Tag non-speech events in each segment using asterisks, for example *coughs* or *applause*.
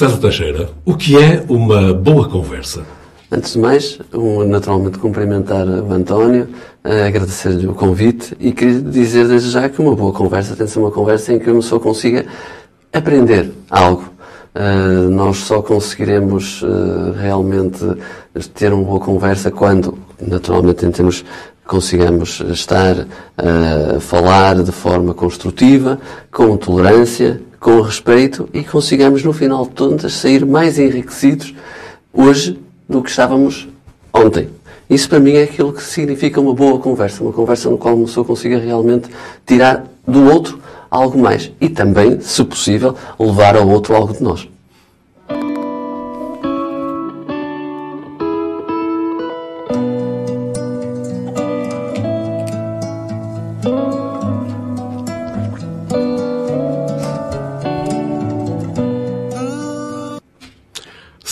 César Teixeira, o que é uma boa conversa? Antes de mais, naturalmente cumprimentar o António, uh, agradecer-lhe o convite e queria dizer desde já que uma boa conversa tem de ser uma conversa em que uma pessoa consiga aprender algo. Uh, nós só conseguiremos uh, realmente ter uma boa conversa quando, naturalmente, temos consigamos estar a falar de forma construtiva, com tolerância, com respeito e consigamos, no final de contas, sair mais enriquecidos hoje do que estávamos ontem. Isso para mim é aquilo que significa uma boa conversa, uma conversa no qual uma pessoa consiga realmente tirar do outro algo mais e também, se possível, levar ao outro algo de nós.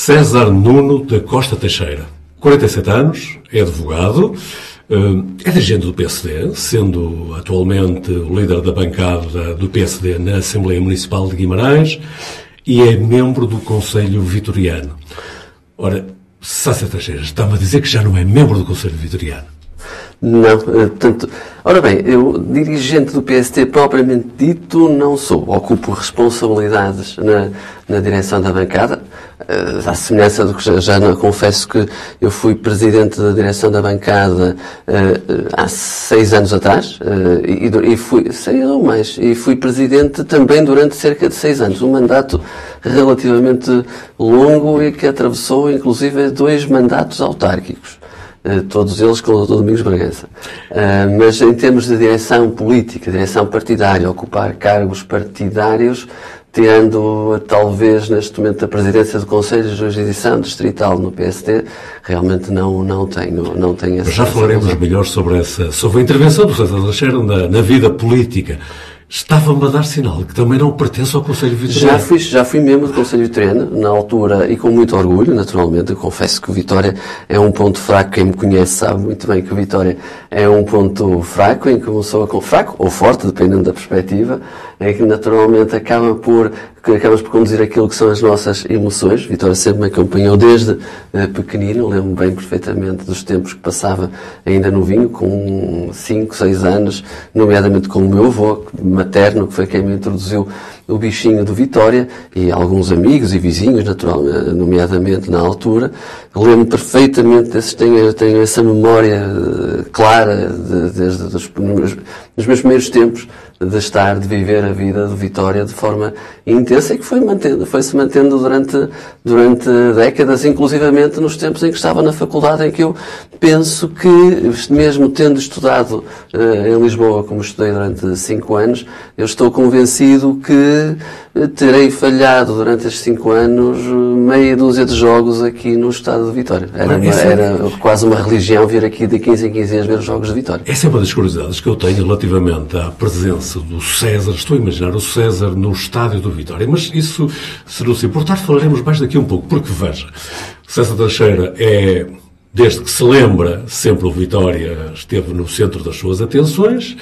César Nuno da Costa Teixeira. 47 anos, é advogado, eh, é dirigente do PSD, sendo atualmente o líder da bancada do PSD na Assembleia Municipal de Guimarães e é membro do Conselho Vitoriano. Ora, César Teixeira, está-me a dizer que já não é membro do Conselho Vitoriano. Não, eh, portanto, ora bem, eu, dirigente do PST propriamente dito, não sou. Ocupo responsabilidades na, na direção da bancada, à semelhança do que já, não, confesso que eu fui presidente da direção da bancada uh, há seis anos atrás, uh, e, e, fui, seis ou mais, e fui presidente também durante cerca de seis anos. Um mandato relativamente longo e que atravessou, inclusive, dois mandatos autárquicos. Eh, todos eles com o Dr. Domingos Bragança. Mas em termos de direção política, direção partidária, ocupar cargos partidários, tirando talvez neste momento a presidência do Conselho de Jurisdição Distrital no PSD, realmente não, não tenho, não tenho essa Já falaremos melhor sobre essa, sobre a intervenção do César na, na vida política estava-me a dar sinal que também não pertence ao Conselho Vitoriano. Já fui, já fui membro do Conselho Vitoriano, na altura, e com muito orgulho, naturalmente. Eu confesso que Vitória é um ponto fraco. Quem me conhece sabe muito bem que Vitória é um ponto fraco, em que uma pessoa com fraco ou forte, dependendo da perspectiva, é que naturalmente acaba por acabamos por conduzir aquilo que são as nossas emoções. Vitória sempre me acompanhou desde uh, pequenino, lembro-me bem perfeitamente dos tempos que passava ainda no vinho, com 5, 6 anos, nomeadamente com o meu avô materno, que foi quem me introduziu o bichinho do Vitória e alguns amigos e vizinhos, naturalmente, nomeadamente na altura. Lembro perfeitamente desses, tenho, tenho essa memória eh, clara de, desde os, nos meus primeiros tempos de estar, de viver a vida do Vitória de forma intensa e que foi, mantendo, foi se mantendo durante, durante décadas, inclusivamente nos tempos em que estava na faculdade, em que eu penso que, mesmo tendo estudado uh, em Lisboa, como estudei durante cinco anos, eu estou convencido que terei falhado durante estes cinco anos meia dúzia de jogos aqui no estado de Vitória. Era, uma, é era quase uma religião vir aqui de 15 em 15 dias ver os jogos de Vitória. Essa é uma das curiosidades que eu tenho relativamente à presença do César. Estou a imaginar o César no estádio do Vitória, mas isso, se não se importar, falaremos mais daqui um pouco, porque veja, César Teixeira é desde que se lembra, sempre o Vitória esteve no centro das suas atenções.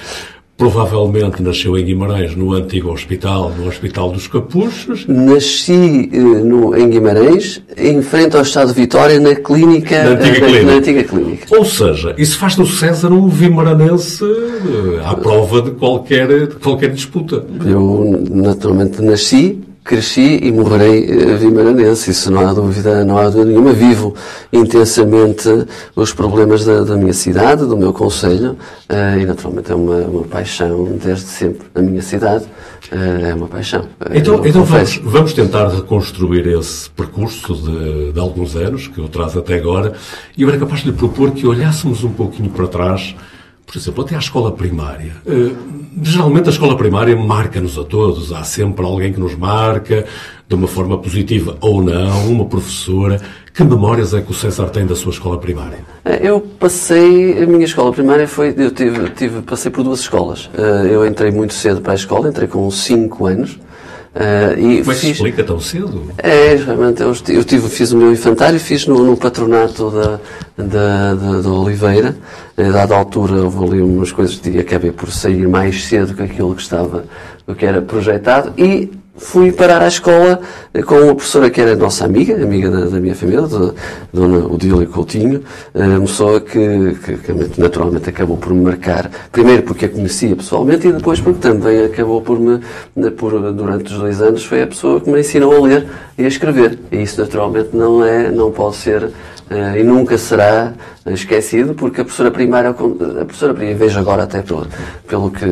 Provavelmente nasceu em Guimarães, no antigo hospital, no Hospital dos Capuchos. Nasci eh, no, em Guimarães, em frente ao Estado de Vitória, na clínica, na antiga, na, clínica. Na antiga clínica. Ou seja, isso faz do César um vimaranense eh, à prova de qualquer, de qualquer disputa. Eu, naturalmente, nasci cresci e morrerei vimaranense, isso não há dúvida, não há dúvida nenhuma. Vivo intensamente os problemas da, da minha cidade, do meu conselho, uh, e naturalmente é uma, uma, paixão desde sempre. A minha cidade uh, é uma paixão. Então, então vamos, vamos, tentar reconstruir esse percurso de, de alguns anos que eu trazo até agora, e eu era capaz de lhe propor que olhássemos um pouquinho para trás por exemplo, até à escola primária. Uh, geralmente a escola primária marca-nos a todos. Há sempre alguém que nos marca, de uma forma positiva ou não, uma professora. Que memórias é que o César tem da sua escola primária? Eh, eu passei, a minha escola primária foi, eu tive, tive passei por duas escolas. Uh, eu entrei muito cedo para a escola, entrei com 5 anos. Uh, e Como é que se explica tão cedo? É, realmente, eu, eu tive, fiz o meu infantário, fiz no, no patronato da, da, da, da Oliveira. A dada altura houve ali umas coisas e acabei por sair mais cedo que aquilo que estava, o que era projetado. E fui parar à escola com uma professora que era nossa amiga, amiga da, da minha família, da Dona Odília Coutinho, uma pessoa que, que, naturalmente acabou por me marcar, primeiro porque a conhecia pessoalmente e depois porque também acabou por me, por, durante os dois anos, foi a pessoa que me ensinou a ler e a escrever. E isso naturalmente não é, não pode ser e nunca será esquecido, porque a professora primária, a professora primária, vejo agora até pelo, pelo que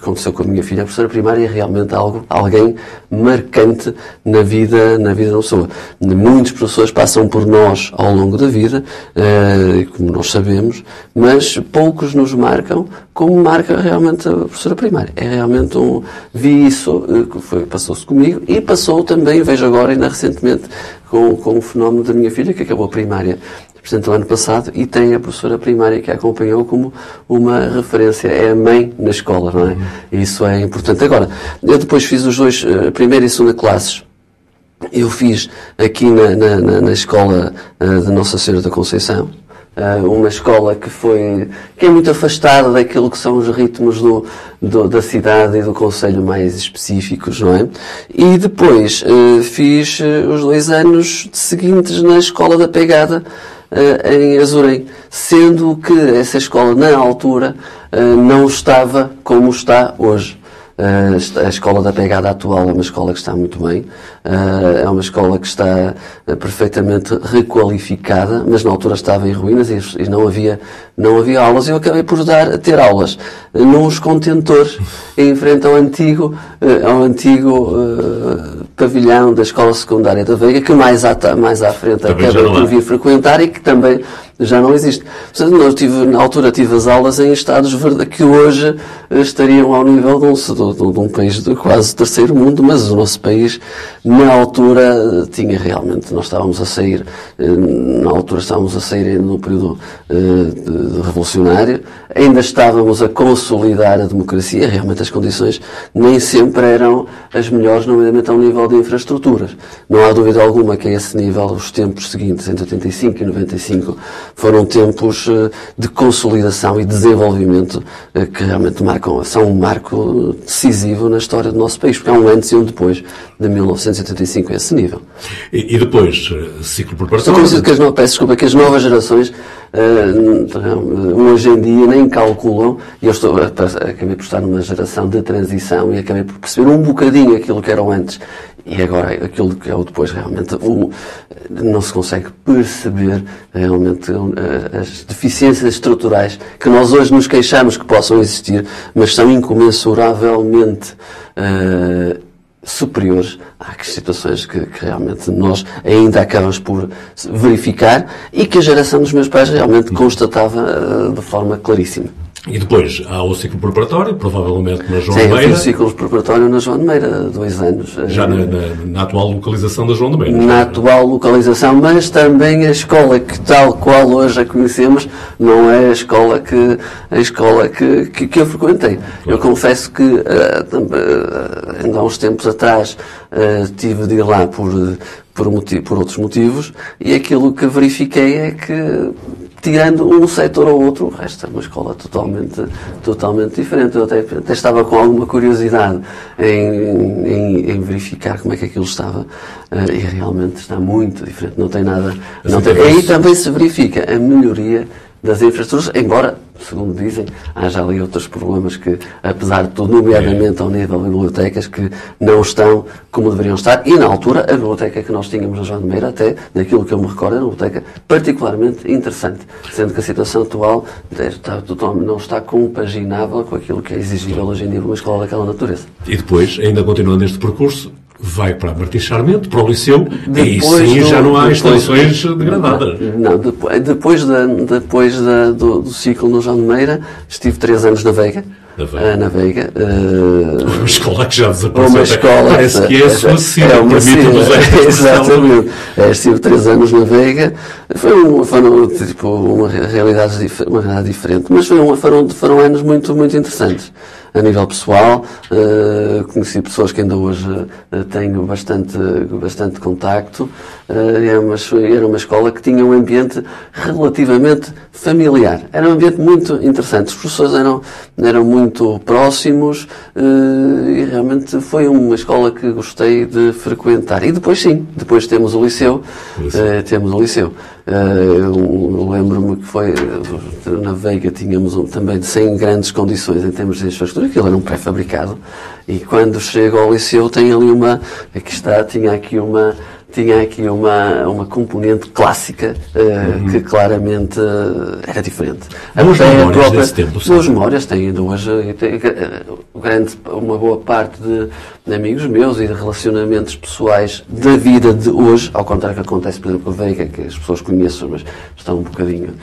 aconteceu com a minha filha, a professora primária é realmente algo, alguém marcante na vida, na vida da pessoa. Muitos professores passam por nós ao longo da vida, uh, como nós sabemos, mas poucos nos marcam como marca realmente a professora primária. É realmente um, vi isso, passou-se comigo, e passou também, vejo agora ainda recentemente, com, com o fenómeno da minha filha, que acabou a primária, portanto, ano passado, e tem a professora primária que a acompanhou como uma referência. É a mãe na escola, não é? Isso é importante. Agora, eu depois fiz os dois, uh, primeira e segunda classes, eu fiz aqui na, na, na, escola uh, de Nossa Senhora da Conceição, Uh, uma escola que foi que é muito afastada daquilo que são os ritmos do, do, da cidade e do conselho mais específicos, não é? E depois uh, fiz uh, os dois anos seguintes na escola da pegada em Azurém, sendo que essa escola na altura não estava como está hoje. A escola da pegada atual é uma escola que está muito bem, é uma escola que está perfeitamente requalificada, mas na altura estava em ruínas e não havia, não havia aulas. Eu acabei por dar, ter aulas nos contentores em frente ao antigo, ao antigo pavilhão da escola secundária da Veiga, que mais à, mais à frente acabei por vir frequentar e que também já não existe. Portanto, nós tive, na altura tive as aulas em estados que hoje estariam ao nível de um, de, de um país de quase terceiro mundo, mas o nosso país, na altura, tinha realmente, nós estávamos a sair, eh, na altura estávamos a sair no período eh, revolucionário, ainda estávamos a consolidar a democracia, realmente as condições nem sempre eram as melhores, nomeadamente ao nível de infraestruturas. Não há dúvida alguma que a esse nível, os tempos seguintes, entre 85 e 95, foram tempos eh, de consolidação e desenvolvimento que realmente marcam, são um marco decisivo na história do nosso país, porque há um antes e um depois de 1985 a esse nível. E, e depois, eh, ciclo preparatório? Estou que as, peço desculpa, que as novas gerações uh, hoje em dia nem calculam, e eu estou, acabei por estar numa geração de transição e acabei por perceber um bocadinho aquilo que eram antes e agora, aquilo que é o depois, realmente, o, não se consegue perceber realmente as deficiências estruturais que nós hoje nos queixamos que possam existir, mas são incomensuravelmente uh, superiores às situações que, que, realmente nós ainda acabamos por verificar e que a geração dos meus pais realmente constatava uh, de forma claríssima. E depois há o ciclo preparatório, provavelmente na João Sim, de Meira. Sim, o ciclo preparatório na João de Meira, dois anos. Já na, na, na, atual localização da João de Meira. Na atual localização, mas também a escola que tal qual hoje a conhecemos não é a escola que, a escola que, que, que eu frequentei. Claro. Eu confesso que uh, ainda há uns tempos atrás uh, tive de ir lá por, por, motivo, por outros motivos e aquilo que verifiquei é que tirando um setor ou outro, o resto é uma escola totalmente, totalmente diferente. Eu até, até estava com alguma curiosidade em, em, em, verificar como é que aquilo estava uh, e realmente está muito diferente. Não tem nada. Não tem, aí também se verifica a melhoria das infraestruturas, embora, segundo dizem, haja ali outros problemas que, apesar de tudo, nomeadamente ao nível de bibliotecas, que não estão como deveriam estar. E, na altura, a biblioteca que nós tínhamos na João de Meira, até, daquilo que eu me recordo, era uma biblioteca particularmente interessante, sendo que a situação atual está, não está compaginável com aquilo que é exigível hoje em dia uma escola daquela natureza. E depois, ainda continuando este percurso, vai para Martins Charmente, para o Liceu, depois e sim do, já não há instalações degradadas. Não, depois, depois, da, depois da, do, do, ciclo no João de Meira, estive três anos na Veiga. Na Veiga. Uh, na Veiga uh, *laughs* uma escola que já desapareceu. Uma escola. Parece que é a sua cidade, é uma *laughs* Exatamente. É, estive três anos na Veiga. Foi, um, foram, tipo, uma realidade, uma realidade diferente, mas foi um, foram, foram anos muito, muito interessantes. A nível pessoal, uh, conheci pessoas que ainda hoje uh, tenho bastante, bastante contacto. Uh, era, uma, era uma escola que tinha um ambiente relativamente familiar. Era um ambiente muito interessante. Os professores eram, eram muito próximos e realmente foi uma escola que gostei de frequentar. E depois sim, depois temos o liceu. temos o liceu. eu lembro-me que foi na Veiga tínhamos um, também sem grandes condições em termos de infraestrutura, aquilo era um pré-fabricado, e quando chego ao liceu tem ali uma, aqui está, tinha aqui uma, tinha aqui uma, uma componente clássica uh, uhum. que claramente uh, era diferente. Duas memórias própria, desse tempo. Duas memórias, tenho duas, tem, uh, grande, uma boa parte de, de, amigos meus e de relacionamentos pessoais da vida de hoje, ao contrário do que acontece, por exemplo, com a Veiga, que as pessoas conheçam, mas estão um bocadinho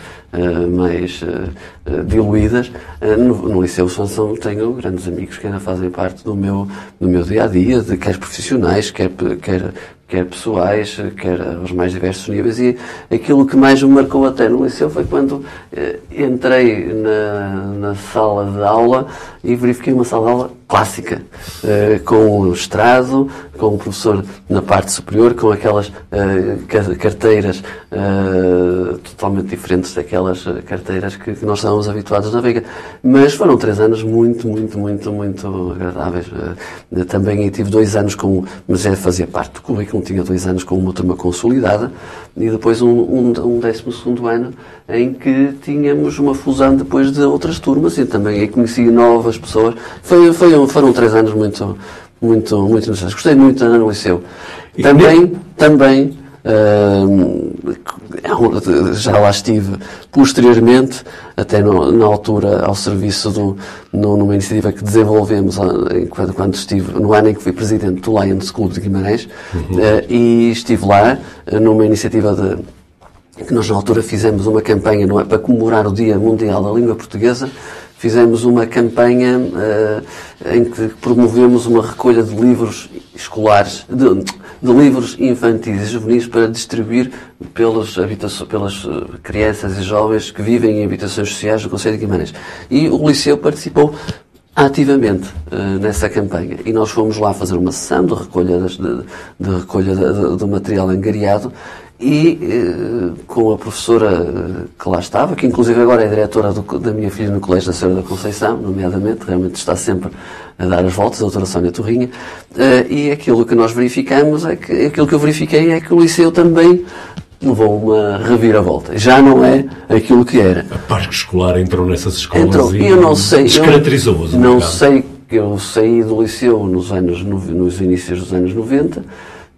mais uh, diluídas. No, no, Liceu Sansão tenho grandes amigos que ainda fazem parte do meu, do meu dia a dia, de quer profissionais, quer, quer quer pessoais, quer aos mais diversos níveis. E aquilo que mais me marcou até no liceu foi quando eh, entrei na, na, sala de aula e verifiquei uma sala de aula clássica, eh, com o estrado, com o professor na parte superior, com aquelas eh, carteiras eh, totalmente diferentes daquelas carteiras que, que, nós estávamos habituados na Veiga. Mas foram três anos muito, muito, muito, muito agradáveis. Eh, também tive dois anos com, mas já fazia parte do currículo, tinha dois anos com uma turma consolidada e depois um, um, um décimo segundo ano em que tínhamos uma fusão depois de outras turmas e também aí conheci novas pessoas. Foi, foi, foram três anos muito, muito, muito interessantes. Gostei muito de no liceu. E também, também, já lá estive posteriormente, até no, na altura ao serviço do, no, numa iniciativa que desenvolvemos quando, quando estive, no ano em que fui presidente do Lions Club de Guimarães, uhum. uh, e estive lá uh, numa iniciativa de que nós na altura fizemos uma campanha é, para comemorar o Dia Mundial da Língua Portuguesa, fizemos uma campanha uh, em que promovemos uma recolha de livros escolares, de, de livros infantis e juvenis para distribuir pelas, pelas eh, crianças e jovens que vivem em habitações sociais do Conselho de Guimarães. E o Liceu participou ativamente uh, nessa campanha. E nós fomos lá fazer uma sessão de recolha, de, de recolha do material angariado e eh, com a professora eh, que lá estava, que inclusive agora é diretora do, da minha filha no Colégio da Senhora da Conceição, nomeadamente, realmente está sempre a dar as voltas, a doutora Sónia Torrinha, eh, e aquilo que nós verificamos é que, aquilo que eu verifiquei é que o Liceu também levou uma reviravolta. Já não é aquilo que era. A Parque Escolar entrou nessas escolas entrou, e eu não sei, descaracterizou-as. Não sei, eu saí do Liceu nos anos, nos inícios dos anos 90,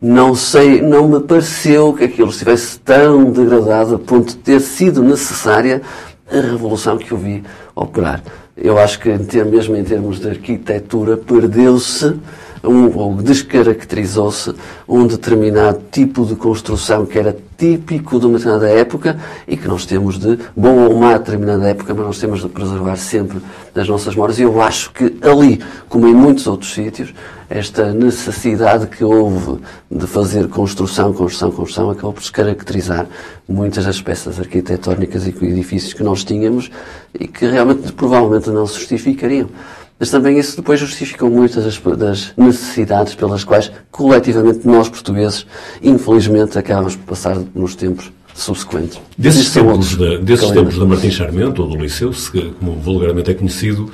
não sei, não me pareceu que aquilo estivesse tão degradado a ponto de ter sido necessária a revolução que eu vi operar. Eu acho que, mesmo em termos de arquitetura, perdeu-se um, ou descaracterizou-se um determinado tipo de construção que era típico de uma determinada época e que nós temos de, bom ou má determinada época, mas nós temos de preservar sempre as nossas memórias. E eu acho que ali, como em muitos outros sítios, esta necessidade que houve de fazer construção, construção, construção, acabou por descaracterizar muitas das peças arquitetónicas e edifícios que nós tínhamos e que realmente provavelmente não se justificariam. Mas também isso depois justificou muitas das, necessidades pelas quais, coletivamente, nós portugueses, infelizmente, acabamos por passar nos tempos subsequentes. Desses, tempos, da, desses tempos da Martim Charmento, ou do Liceu, como vulgarmente é conhecido,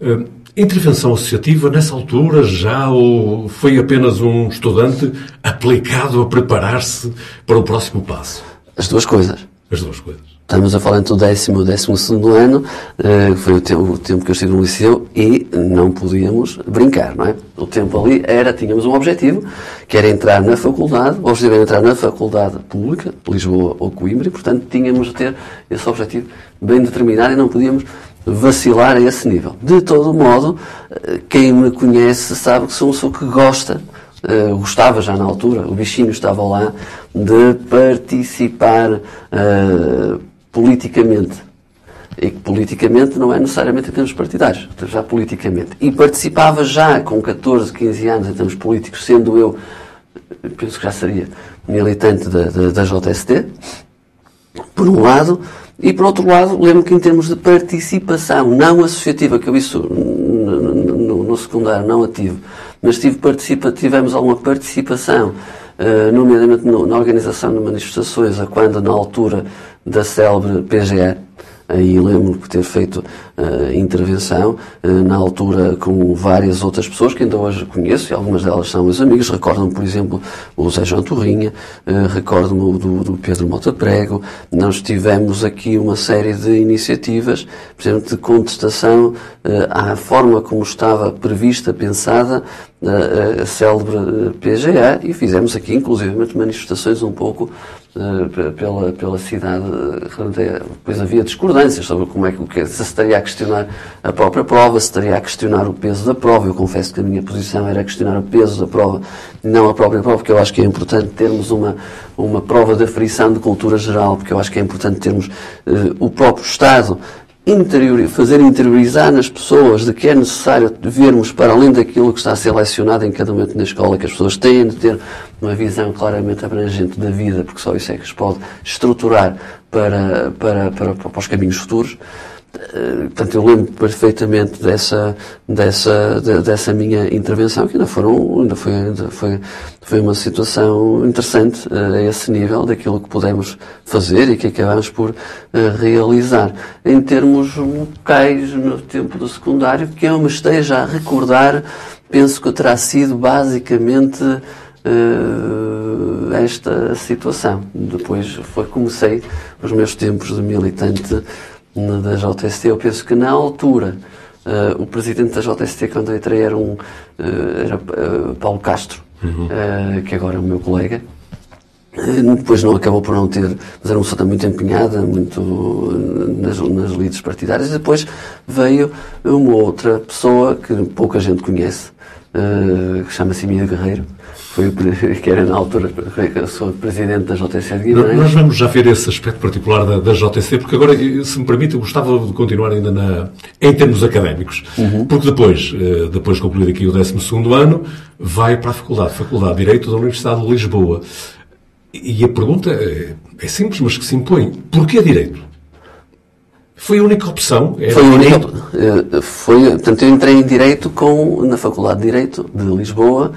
uh, intervenção associativa nessa altura já ou foi apenas um estudante aplicado a preparar-se para o próximo passo? As duas coisas. As duas coisas. Estamos a falar entre o décimo e o décimo segundo ano, uh, foi o tempo, o tempo, que eu estive no liceu e não podíamos brincar, não é? O tempo ali era, tínhamos um objetivo, que era entrar na faculdade, o objetivo era entrar na faculdade pública, Lisboa ou Coimbra, e portanto tínhamos de ter esse objetivo bem determinado e não podíamos vacilar a esse nível. De todo modo, eh, quem me conhece sabe que sou uma pessoa que gosta Uh, gostava já na altura, o bichinho estava lá, de participar uh, politicamente. E que politicamente não é necessariamente em termos partidários, já politicamente. E participava já com 14, 15 anos em termos políticos, sendo eu, penso que já seria militante da, da, da JST, por um lado, e por outro lado, lembro que em termos de participação não associativa, que eu isso no secundário não a tive, mas tive participa, tivemos alguma participação, nomeadamente no, na organização de manifestações, a quando na altura da célebre PGE, Aí lembro-me de ter feito uh, intervenção, uh, na altura com várias outras pessoas que ainda hoje conheço, e algumas delas são meus amigos. Recordo-me, por exemplo, o Zé João Torrinha, uh, recordo-me do, do, Pedro Mota Prego. Nós tivemos aqui uma série de iniciativas, por exemplo, de contestação à forma como estava prevista, pensada, a, a célebre PGA, e fizemos aqui, inclusive, manifestações um pouco pela, pela cidade, depois havia discordâncias sobre como é que, se estaria a questionar a própria prova, se estaria a questionar o peso da prova. Eu confesso que a minha posição era questionar o peso da prova, não a própria prova, porque eu acho que é importante termos uma, uma prova de aferição de cultura geral, porque eu acho que é importante termos uh, o próprio Estado interior, fazer interiorizar nas pessoas de que é necessário vermos para além daquilo que está a ser lecionado em cada momento na escola, que as pessoas têm de ter uma visão claramente abrangente da vida, porque só isso é que os pode estruturar para, para, para, para os caminhos futuros. Eh, portanto, eu lembro perfeitamente dessa, dessa, dessa minha intervenção, que ainda, foram, ainda, foi, ainda foi, foi uma situação interessante eh, a esse nível daquilo que pudemos fazer e que acabamos por eh, realizar. Em termos locais, no tempo do secundário, que eu me esteja a recordar, penso que terá sido basicamente esta situação. Depois foi, comecei os meus tempos de militante da JST, eu penso que na altura uh, o presidente da JST, quando eu entrei, era, um, uh, era uh, Paulo Castro, uhum. que agora é o meu colega. Depois não acabou por não ter, mas era uma pessoa muito empenhada, muito nas, nas lides partidárias. E depois veio uma outra pessoa que pouca gente conhece, que chama-se Emílio Guerreiro, foi o, *laughs* que era na altura, sou presidente da JTC de Guimarães. Nós vamos já ver esse aspecto particular da, da JTC, porque agora, se me permite, eu gostava de continuar ainda na, em termos académicos. Uhum. Porque depois, eh, depois de concluir aqui o 12 ano, vai para a faculdade, Faculdade de Direito da Universidade de Lisboa. E a pergunta é, é simples, mas que se impõe. Porquê Direito? Foi a única opção? Foi a única. Eh, foi, portanto, eu entrei em Direito com, na Faculdade de Direito de Lisboa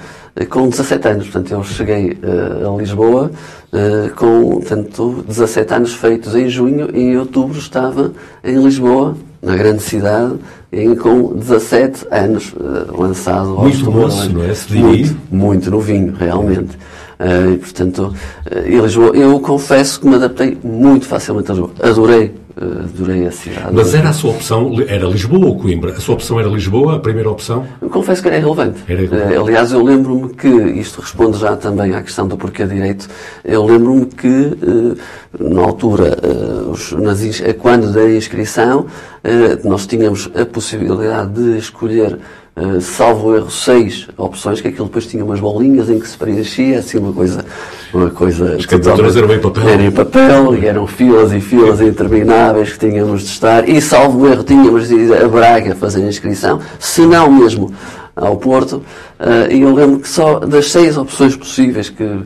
com 17 anos. Portanto, eu cheguei uh, a Lisboa uh, com, portanto, 17 anos feitos em junho e em outubro estava em Lisboa, na grande cidade, em, com 17 anos uh, lançado ao Muito moço, não é? Muito, muito novinho, realmente. Uh, e, portanto, uh, Lisboa, eu confesso que me adaptei muito facilmente a Lisboa. Adorei adorei a cidade. Mas era a sua opção, era Lisboa ou Coimbra? A sua opção era Lisboa, a primeira opção? Eu confesso que era irrelevante. Era irrelevante. Eh, aliás, eu lembro-me que, isto responde já também à questão do porquê direito, eu lembro-me que, eh, na altura, eh, quando da inscrição, nós tínhamos a possibilidade de escolher Uh, salvo erro, seis opções, que aquilo depois tinha umas bolinhas em que se preenchia, assim, uma coisa. Uma coisa As candidaturas eram em papel. Eram em papel, e eram filas e filas intermináveis que tínhamos de estar, e salvo erro, tínhamos de ir a Braga fazer a inscrição, se não mesmo ao Porto, uh, e eu lembro que só das seis opções possíveis que uh,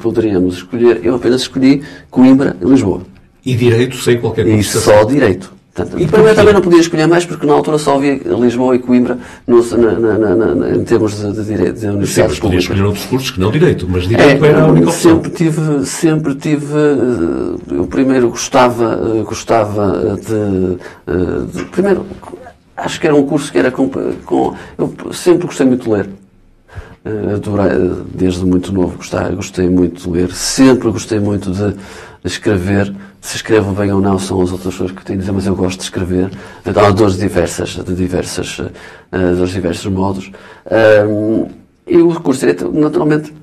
poderíamos escolher, eu apenas escolhi Coimbra e Lisboa. E direito sem qualquer E só direito. Portanto, e primeiro também não podia escolher mais porque na altura só havia Lisboa e Coimbra no, na, na, na, em termos de, de, direito, de universidades Sempre podia escolher outros cursos que não direito, mas direito é, era a única opção. Sempre tive, sempre tive, uh, eu primeiro gostava, uh, gostava de, uh, de, primeiro, acho que era um curso que era com, com eu sempre gostei muito de ler. Adorei, desde muito novo gostei, gostei muito de ler, sempre gostei muito de escrever, se escrevo bem ou não são as outras pessoas que têm a dizer, mas eu gosto de escrever. Há dores diversas, de diversas, uh, dos diversos modos. Um, e o curso de Direito, naturalmente,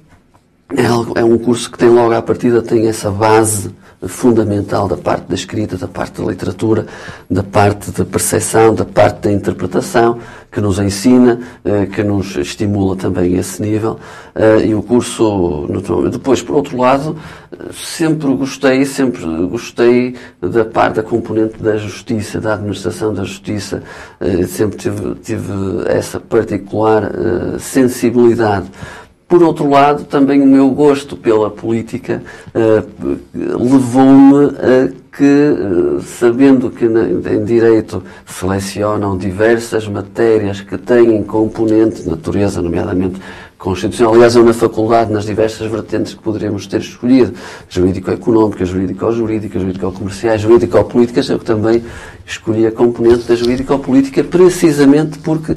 é, algo, é um curso que tem logo à partida, tem essa base fundamental da parte da escrita, da parte da literatura, da parte da percepção, da parte da interpretação, que nos ensina, eh, que nos estimula também esse nível. Eh, e o curso, depois, por outro lado, sempre gostei, sempre gostei da parte da componente da justiça, da administração da justiça, eh, sempre tive, tive essa particular sensibilidade Por outro lado, também o meu gosto pela política uh, levou-me a que, uh, sabendo que em direito selecionam diversas matérias que têm componente natureza, nomeadamente constitucional. Aliás, eu na faculdade, nas diversas vertentes que poderíamos ter escolhido, jurídico-económica, jurídico-jurídica, jurídico-comerciais, jurídico-políticas, eu também escolhi a componente da jurídico-política precisamente porque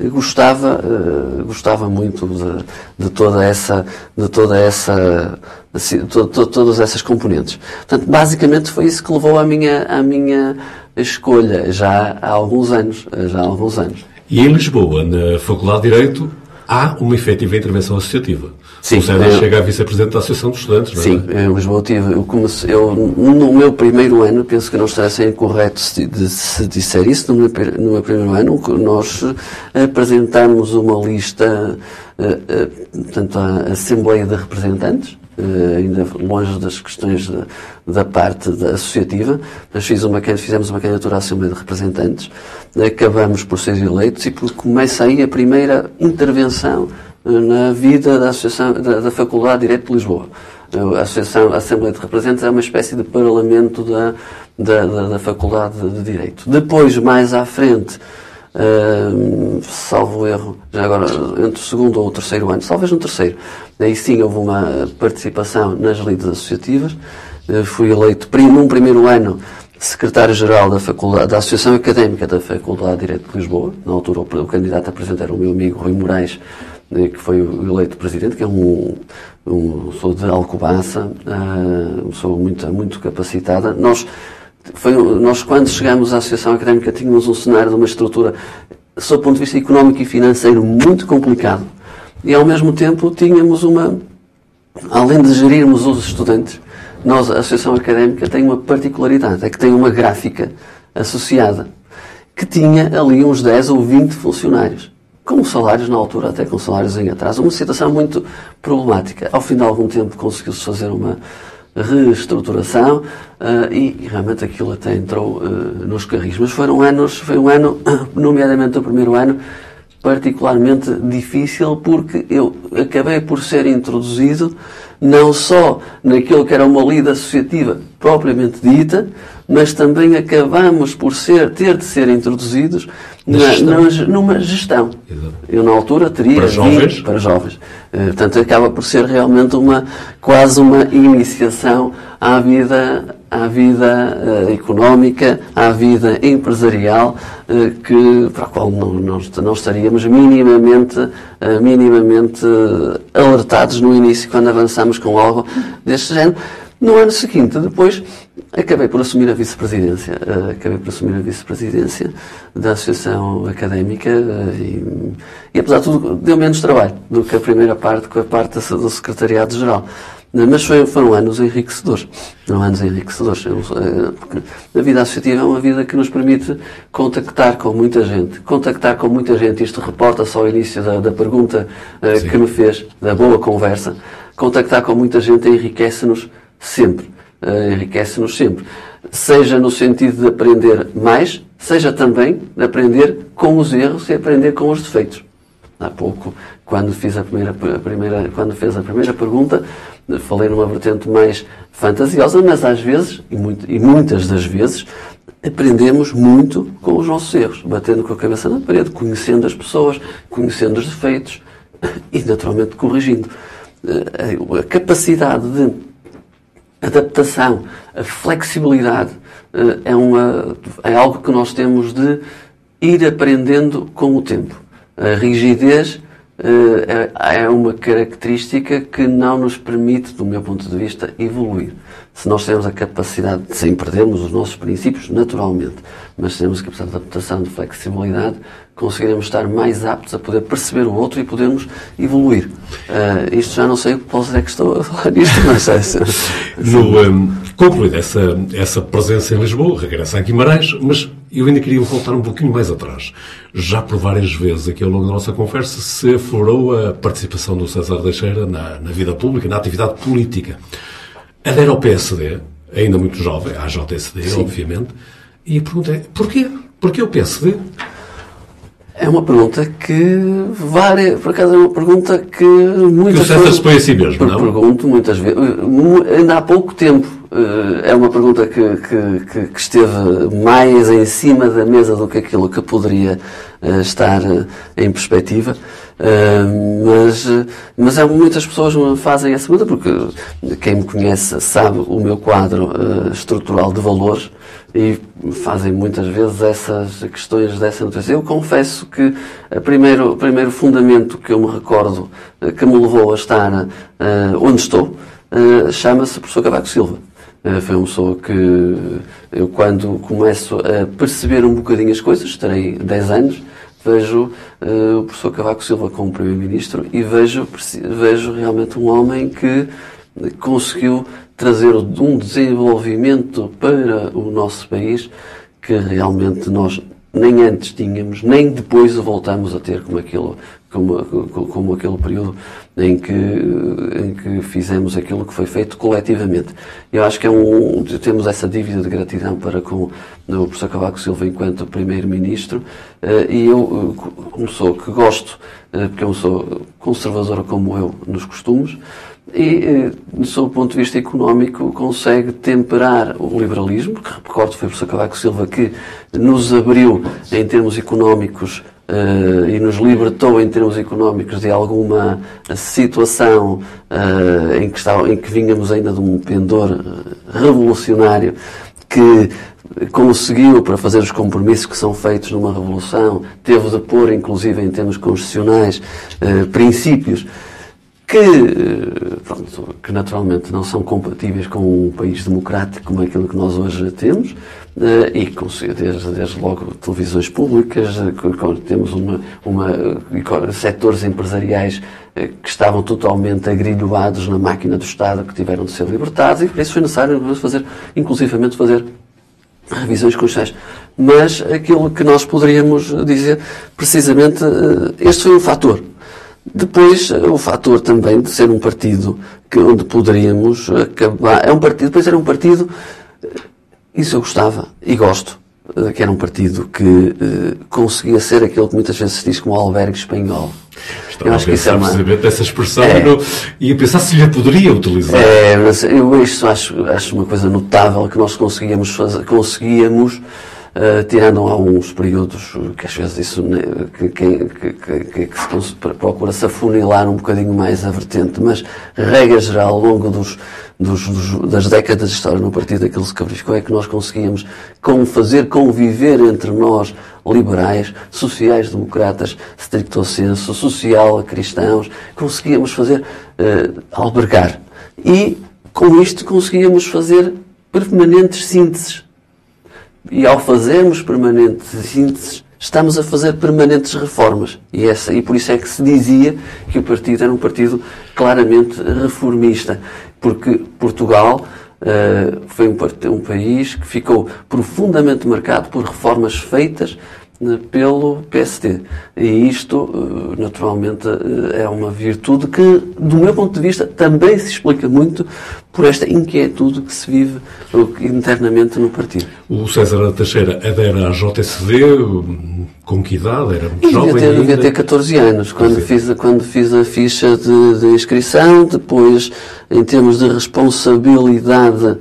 gostava, uh, gostava muito de, de, toda essa, de toda essa, de, to, to, todas essas componentes. Portanto, basicamente foi isso que levou à minha, à minha escolha já há alguns anos, já há alguns anos. E em Lisboa, na Faculdade de Direito, há uma efetiva intervenção associativa. Sim, eu, chega a vice-presidente da Associação dos Estudantes, não é? Sim, em Lisboa tive, eu comecei, eu, no meu primeiro ano, penso que não estará sem correto se, de, se disser isso, no meu, no meu primeiro ano, nós apresentámos uma lista, uh, uh, portanto, à Assembleia de Representantes, Uh, ainda longe das questões da, da parte da associativa, mas fiz uma, fizemos uma candidatura à Assembleia de Representantes, acabamos por ser eleitos e por, começa aí a primeira intervenção na vida da, Associação, da, da, Faculdade de Direito de Lisboa. A Associação a Assembleia de Representantes é uma espécie de parlamento da, da, da, da Faculdade de Direito. Depois, mais à frente, Uh, salvo erro, já agora entre o segundo ou o terceiro ano, talvez no terceiro, aí sim houve uma participação nas lides associativas. Uh, fui eleito num primeiro ano secretário-geral da, da Associação Académica da Faculdade de Direito de Lisboa. Na altura, o, candidato a presidente era o meu amigo Rui Moraes, que foi eleito presidente, que é um, um sou de Alcobaça, uh, sou muito, muito capacitada. Nós foi, nós, quando chegamos à Associação Académica, tínhamos um cenário de uma estrutura, sob o ponto de vista económico e financeiro, muito complicado. E, ao mesmo tempo, tínhamos uma. Além de gerirmos os estudantes, nós, a Associação Académica, tem uma particularidade: é que tem uma gráfica associada que tinha ali uns 10 ou 20 funcionários, com salários na altura, até com salários em atraso. Uma situação muito problemática. Ao fim de algum tempo conseguiu-se fazer uma reestruturação uh, e, realmente aquilo até entrou uh, nos carris. Mas foram anos, foi um ano, *coughs* nomeadamente o primeiro ano, particularmente difícil porque eu acabei por ser introduzido não só naquilo que era uma lida associativa propriamente dita, mas também acabamos por ser, ter de ser introduzidos na, gestão. numa gestão. Exato. Eu, na altura, teria. Para jovens? Para jovens. Uh, portanto, acaba por ser realmente uma, quase uma iniciação à vida, à vida uh, económica, à vida empresarial, uh, que, para a qual não, não, não estaríamos minimamente, minimamente alertados no início, quando avançamos com algo deste género. No ano seguinte, depois, acabei por assumir a vice-presidência. Uh, acabei por assumir a vice-presidência da Associação Académica uh, e, e, apesar de tudo, deu menos trabalho do que a primeira parte, com a parte do Secretariado-Geral. Uh, mas foi, foram anos enriquecedores. Foram anos enriquecedores. a vida associativa é uma vida que nos permite contactar com muita gente. Contactar com muita gente, isto reporta-se ao início da, da pergunta que me fez, da boa conversa. Contactar com muita gente enriquece-nos sempre. Uh, Enriquece-nos sempre. Seja no sentido de aprender mais, seja também de aprender com os erros e aprender com os defeitos. Há pouco, quando fiz a primeira, a primeira, quando fez a primeira pergunta, falei numa vertente mais fantasiosa, mas às vezes, e, muito, e muitas das vezes, aprendemos muito com os nossos erros, batendo com a cabeça na parede, conhecendo as pessoas, conhecendo os defeitos *laughs* e, naturalmente, corrigindo. Eh, a capacidade de adaptação, a flexibilidade eh, é, uma, é algo que nós temos de ir aprendendo com o tempo. A rigidez eh, é, é uma característica que não nos permite, do meu ponto de vista, evoluir. Se nós temos a capacidade, sem perdermos os nossos princípios, naturalmente, mas temos a capacidade de adaptação, de flexibilidade, conseguiremos estar mais aptos a poder perceber o outro e podermos evoluir. Uh, isto já não sei qual é que estou a falar nisto, mas é assim. *laughs* no, um, concluída essa, essa presença em Lisboa, regressa a Guimarães, mas eu ainda queria voltar um pouquinho mais atrás. Já por várias vezes aqui ao longo da nossa conversa se aflorou a participação do César Deixeira na, na vida pública, na atividade política. Adera ao PSD, ainda muito jovem, à JSD, Sim. obviamente, e a pergunta é, porquê? Porquê o PSD? É uma pergunta que várias, por acaso é uma pergunta que muitas vezes. se põe a si mesmo, não? Pergunto muitas vezes. Ainda há pouco tempo eh, é uma pergunta que, que, que, esteve mais em cima da mesa do que aquilo que poderia eh, estar eh, em perspectiva. Mas, mas é, muitas pessoas me fazem essa pergunta porque quem me conhece sabe o meu quadro estrutural de valores e fazem muitas vezes essas questões dessa natureza. Eu confesso que o primeiro, primeiro fundamento que eu me recordo que me levou a estar uh, onde estou uh, chama-se professor Cavaco Silva. Foi uma pessoa que eu, quando começo a perceber um bocadinho as coisas, terei 10 anos, vejo o professor Cavaco Silva como Primeiro-Ministro e vejo, vejo realmente um homem que conseguiu trazer um desenvolvimento para o nosso país que realmente nós nem antes tínhamos, nem depois o voltamos a ter como aquilo, como, como aquele período em que, em que fizemos aquilo que foi feito coletivamente. Eu acho que é um, temos essa dívida de gratidão para com o professor Cavaco Silva enquanto Primeiro-Ministro eh, e eu, como sou que gosto, eh, porque eu sou conservadora como eu nos costumes, e, eh, do seu ponto de vista económico, consegue temperar o liberalismo, que recordo foi o professor Cavaco Silva que nos abriu em termos económicos uh, e nos libertou em termos económicos de alguma situação uh, em, que estava, em que vínhamos ainda de um pendor revolucionário que conseguiu, para fazer os compromissos que são feitos numa revolução, teve de pôr, inclusive em termos constitucionais, uh, princípios que, eh, pronto, que naturalmente não são compatíveis com um país democrático como aquele que nós hoje temos, eh, e com, desde, desde logo televisões públicas, eh, temos uma, uma, setores empresariais que estavam totalmente agrilhoados na máquina do Estado, que tiveram de ser libertados, e por isso foi necessário fazer, inclusivamente fazer revisões constitucionais. Mas aquilo que nós poderíamos dizer, precisamente, este foi um fator depois, o fator também de ser um partido que, onde poderíamos acabar. É um partido, depois era um partido. Isso eu gostava e gosto. Que era um partido que eh, conseguia ser aquilo que muitas vezes se diz como albergue espanhol. Estava eu acho que isso é uma... precisamente essa expressão é, e a pensar se lhe poderia utilizar. É, eu isso acho, acho uma coisa notável que nós conseguíamos fazer, conseguíamos Uh, tirando alguns períodos que às vezes isso que, que, que, que, se procura se afunilar um bocadinho mais a vertente, mas regra geral, ao longo dos, dos, dos, das décadas de história no partido, aquilo que verificou é que nós conseguíamos fazer conviver entre nós liberais, sociais-democratas, stricto senso, social-cristãos, conseguíamos fazer uh, albergar. E com isto conseguíamos fazer permanentes sínteses e ao fazermos permanentes sínteses, estamos a fazer permanentes reformas. E, essa, e por isso é que se dizia que o partido era um partido claramente reformista. Porque Portugal uh, foi um, um país que ficou profundamente marcado por reformas feitas pelo PSD. E isto, eh, naturalmente, eh, é uma virtude que, do meu ponto de vista, também se explica muito por esta inquietude que se vive internamente no partido. O César Teixeira adera à JCD, com que idade? Era muito jovem ter, devia ter 14 anos, quando fiz, quando fiz a ficha de, de inscrição, depois, em termos de responsabilidade eh,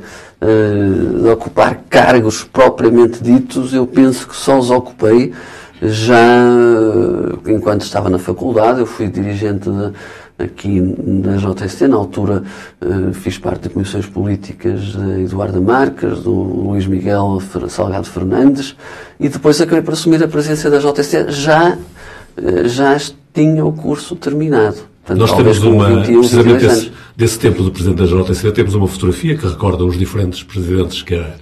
de ocupar cargos propriamente ditos, eu penso que só os ocupei já eh, enquanto estava na faculdade. Eu fui dirigente de, aqui na JST, na altura eh, fiz parte de comissões políticas de Eduardo Marques, do Luís Miguel Salgado Fernandes, e depois acabei por assumir a presença da JST já, já tinha o curso terminado. Portanto, Nós temos uma, 21, precisamente desse, desse, tempo do Presidente da JSC, temos uma fotografia que recorda os diferentes presidentes que a,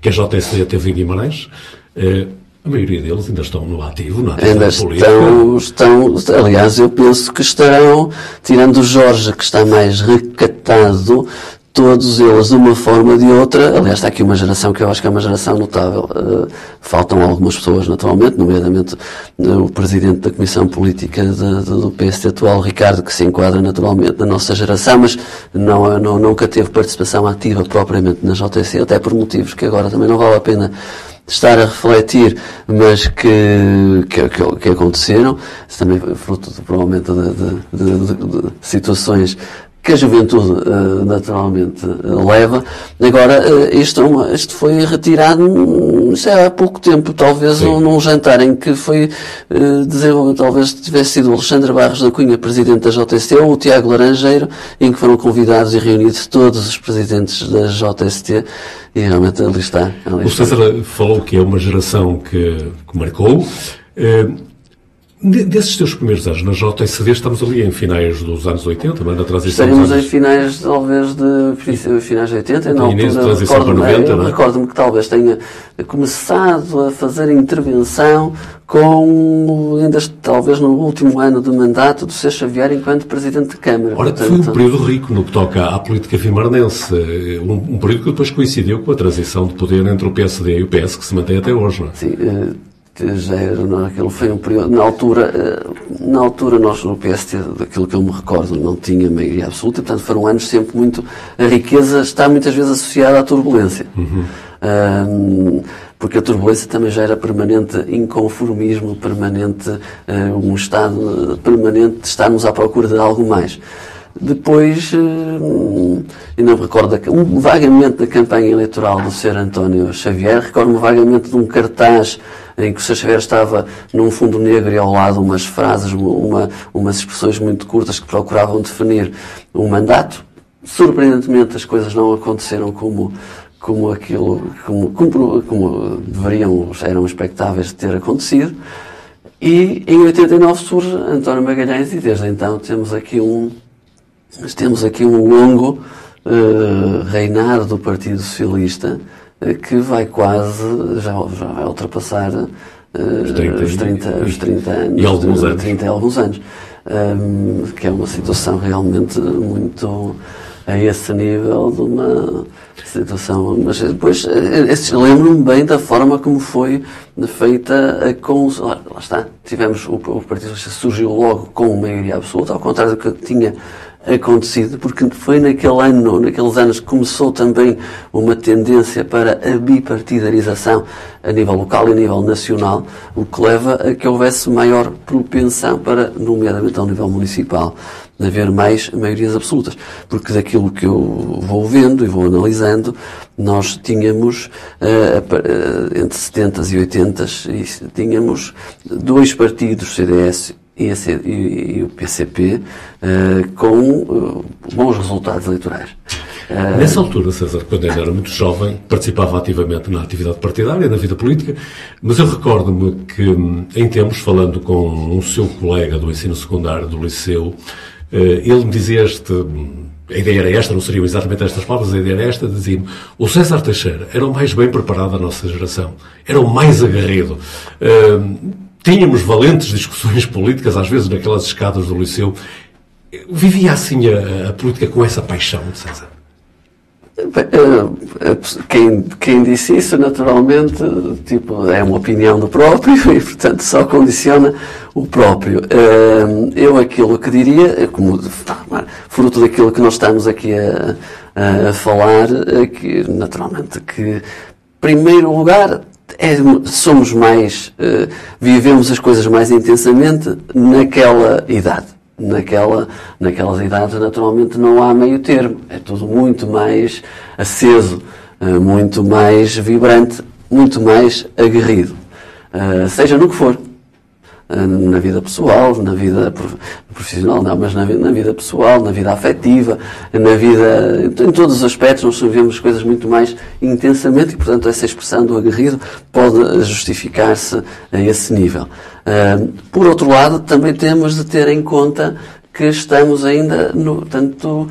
que a JSC teve em Guimarães. Eh, a maioria deles ainda estão no ativo, na ainda estão, estão, aliás, eu penso que estarão, tirando o Jorge, que está mais recatado, todos eles, de uma forma ou de outra, aliás, está aqui uma geração que eu acho que é uma geração notável. Uh, faltam algumas pessoas, naturalmente, nomeadamente uh, o presidente da Comissão Política do PSD atual, Ricardo, que se enquadra naturalmente na nossa geração, mas não, não, nunca teve participação ativa propriamente na JTC, até por motivos que agora também não vale a pena estar a refletir, mas que, que, que, que aconteceram, também fruto de, provavelmente de, de, situações que a juventude uh, naturalmente leva. Agora, isto, é isto foi retirado sei, há pouco tempo, talvez num, num, jantar em que foi desenvolvido, talvez tivesse sido o Alexandre Barros da Cunha, presidente da JST, ou o Tiago Laranjeiro, em que foram convidados e reunidos todos os presidentes da JST, e realmente ali está. Ali o César falou que é uma geração que, que marcou. Desses teus primeiros anos na JSD, estamos ali em finais dos anos 80, na transição Estaremos anos... em finais, talvez, de finais de 80, na altura, transição para 90, não é? Recordo-me que talvez tenha começado a fazer intervenção com, ainda talvez no último ano do mandato do Sr. Xavier enquanto Presidente de Câmara. Ora, Portanto, foi um período rico no que toca à política vimarnense, um, um período que depois coincidiu com a transição de poder entre o PSD e o PS, que se mantém até hoje, não é? Sim, eh, era, não, aquilo foi um período, na altura, eh, na altura nós no PST, daquilo que eu me recordo, não tinha maioria absoluta, portanto foram anos sempre muito, a riqueza está muitas vezes associada à turbulência. Uhum. Um, porque a turbulência também já era permanente inconformismo, permanente, uh, um estado permanente de estarmos à procura de algo mais. Depois, uh, ainda me recordo um, vagamente da campanha eleitoral do Sr. António Xavier, recordo-me vagamente de um cartaz em que o Sr. Xavier estava num fundo negro e ao lado umas frases, uma, umas expressões muito curtas que procuravam definir um mandato. Surpreendentemente, as coisas não aconteceram como, como aquilo, como, como, como deveriam, eram expectáveis de ter acontecido. E em 89 surge António Magalhães e desde então temos aqui um, temos aqui um longo uh, reinado do Partido Socialista que vai quase, já, já vai ultrapassar uh, os, 30, os, 30, os 30 anos. E alguns anos. 30 e alguns anos. Um, que é uma situação realmente muito a esse nível de uma situação. Mas depois lembro-me bem da forma como foi feita a com lá, lá está, tivemos o, o Partido Socialista surgiu logo com maioria absoluta, ao contrário do que tinha acontecido, porque foi naquele ano, naqueles anos que começou também uma tendência para a bipartidarização a nível local e a nível nacional, o que leva a que houvesse maior propensão para, nomeadamente ao nível municipal, haver mais maiorias absolutas. Porque daquilo que eu vou vendo e vou analisando, nós tínhamos, uh, entre 70 e 80 tínhamos dois partidos, CDS e, o PCP uh, eh, com uh, bons resultados eleitorais. Uh, Nessa altura, César, quando ainda era muito jovem, participava ativamente na atividade partidária, na vida política, mas eu recordo-me que, em tempos, falando com um seu colega do ensino secundário do liceu, ele me dizia este a ideia era esta, não seriam exatamente estas palavras, a ideia era esta, dizia-me, o César Teixeira era o mais bem preparado da nossa geração, era o mais aguerrido. Uh, tínhamos valentes discussões políticas, às vezes naquelas escadas do liceu. Vivia assim a, a política com essa paixão, César? Eh, eh, quem, quem disse isso, naturalmente, tipo, é uma opinião do próprio *laughs* e, portanto, só condiciona o próprio. Eh, eu aquilo que diria, como fruto daquilo que nós estamos aqui a, a falar, que, naturalmente, que, primeiro lugar, é, somos mais, uh, vivemos as coisas mais intensamente naquela idade. Naquela, naquelas idades, naturalmente, não há meio termo. É tudo muito mais aceso, uh, muito mais vibrante, muito mais aguerrido. Uh, seja no que for. Eh, na vida pessoal, na vida profissional, não, mas na, na, vida pessoal, na vida afetiva, na vida, em todos os aspectos nós vivemos coisas muito mais intensamente e, portanto, essa expressão do aguerrido pode justificar-se a esse nível. Uh, por outro lado, também temos de ter em conta que estamos ainda no, tanto,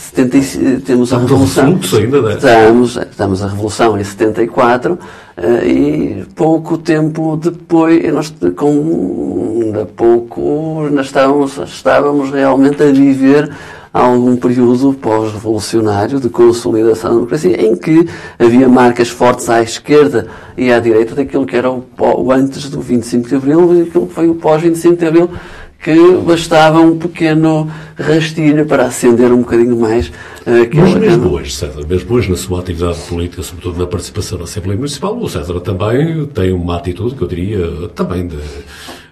70, temos a Revolução. Ainda, né? estamos, estamos a Revolução em 74 Uh, e pouco tempo depois, nós com ainda pouco, nós estávamos, estávamos realmente a viver algum período pós-revolucionário de consolidação da democracia, em que havia marcas fortes à esquerda e à direita daquilo que era o, o antes do 25 de Abril e aquilo que foi o pós-25 de Abril, que bastava um pequeno rastilho para acender um bocadinho mais uh, Mas mesmo hoje, César, mesmo hoje na sua atividade política, sobretudo na participação na Assembleia Municipal, o César também tem uma atitude que eu diria também de.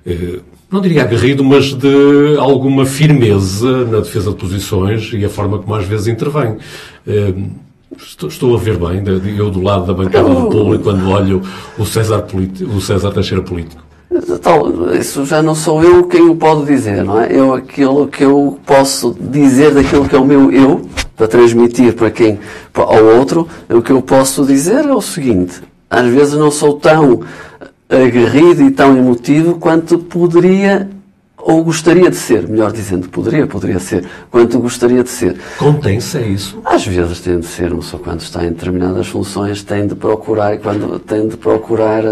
Eh, não diria aguerrido, mas de alguma firmeza na defesa de posições e a forma como às vezes intervém. Eh, estou, estou, a ver bem, eu do lado da bancada do público, quando olho o César, o César Teixeira político. Tal, isso já não sou eu quem o pode dizer, não é? Eu aquilo que eu posso dizer daquilo que é o meu eu, para transmitir para quem, ao outro, o que eu posso dizer é o seguinte, às vezes não sou tão aguerrido e tão emotivo quanto poderia ou gostaria de ser, melhor dizendo, poderia, poderia ser, quanto gostaria de ser. Contém-se, é isso? Às vezes tem de ser, não só quando está em determinadas funções, tem de procurar, e quando tem de procurar,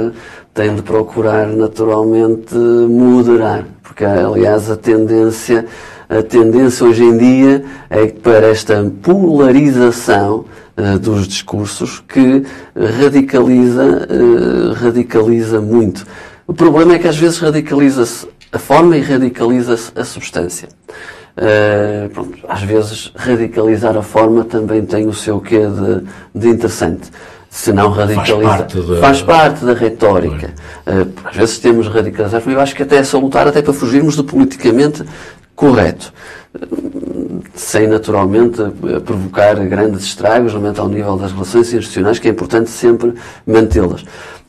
tem de procurar naturalmente moderar, porque aliás a tendência, a tendência hoje em dia é para esta polarização uh, dos discursos que radicaliza, uh, radicaliza muito. O problema é que às vezes radicaliza-se a forma e radicaliza-se a substância. Uh, pronto, às vezes radicalizar a forma também tem o seu quê de, de interessante se não radicaliza. Faz parte da, Faz parte da retórica. Uh, às vezes temos radicalizar, eu acho que até é salutar, até para fugirmos do politicamente correto. Sem naturalmente eh, provocar grandes estragos, realmente ao nível das relações institucionais, que é importante sempre mantê-las.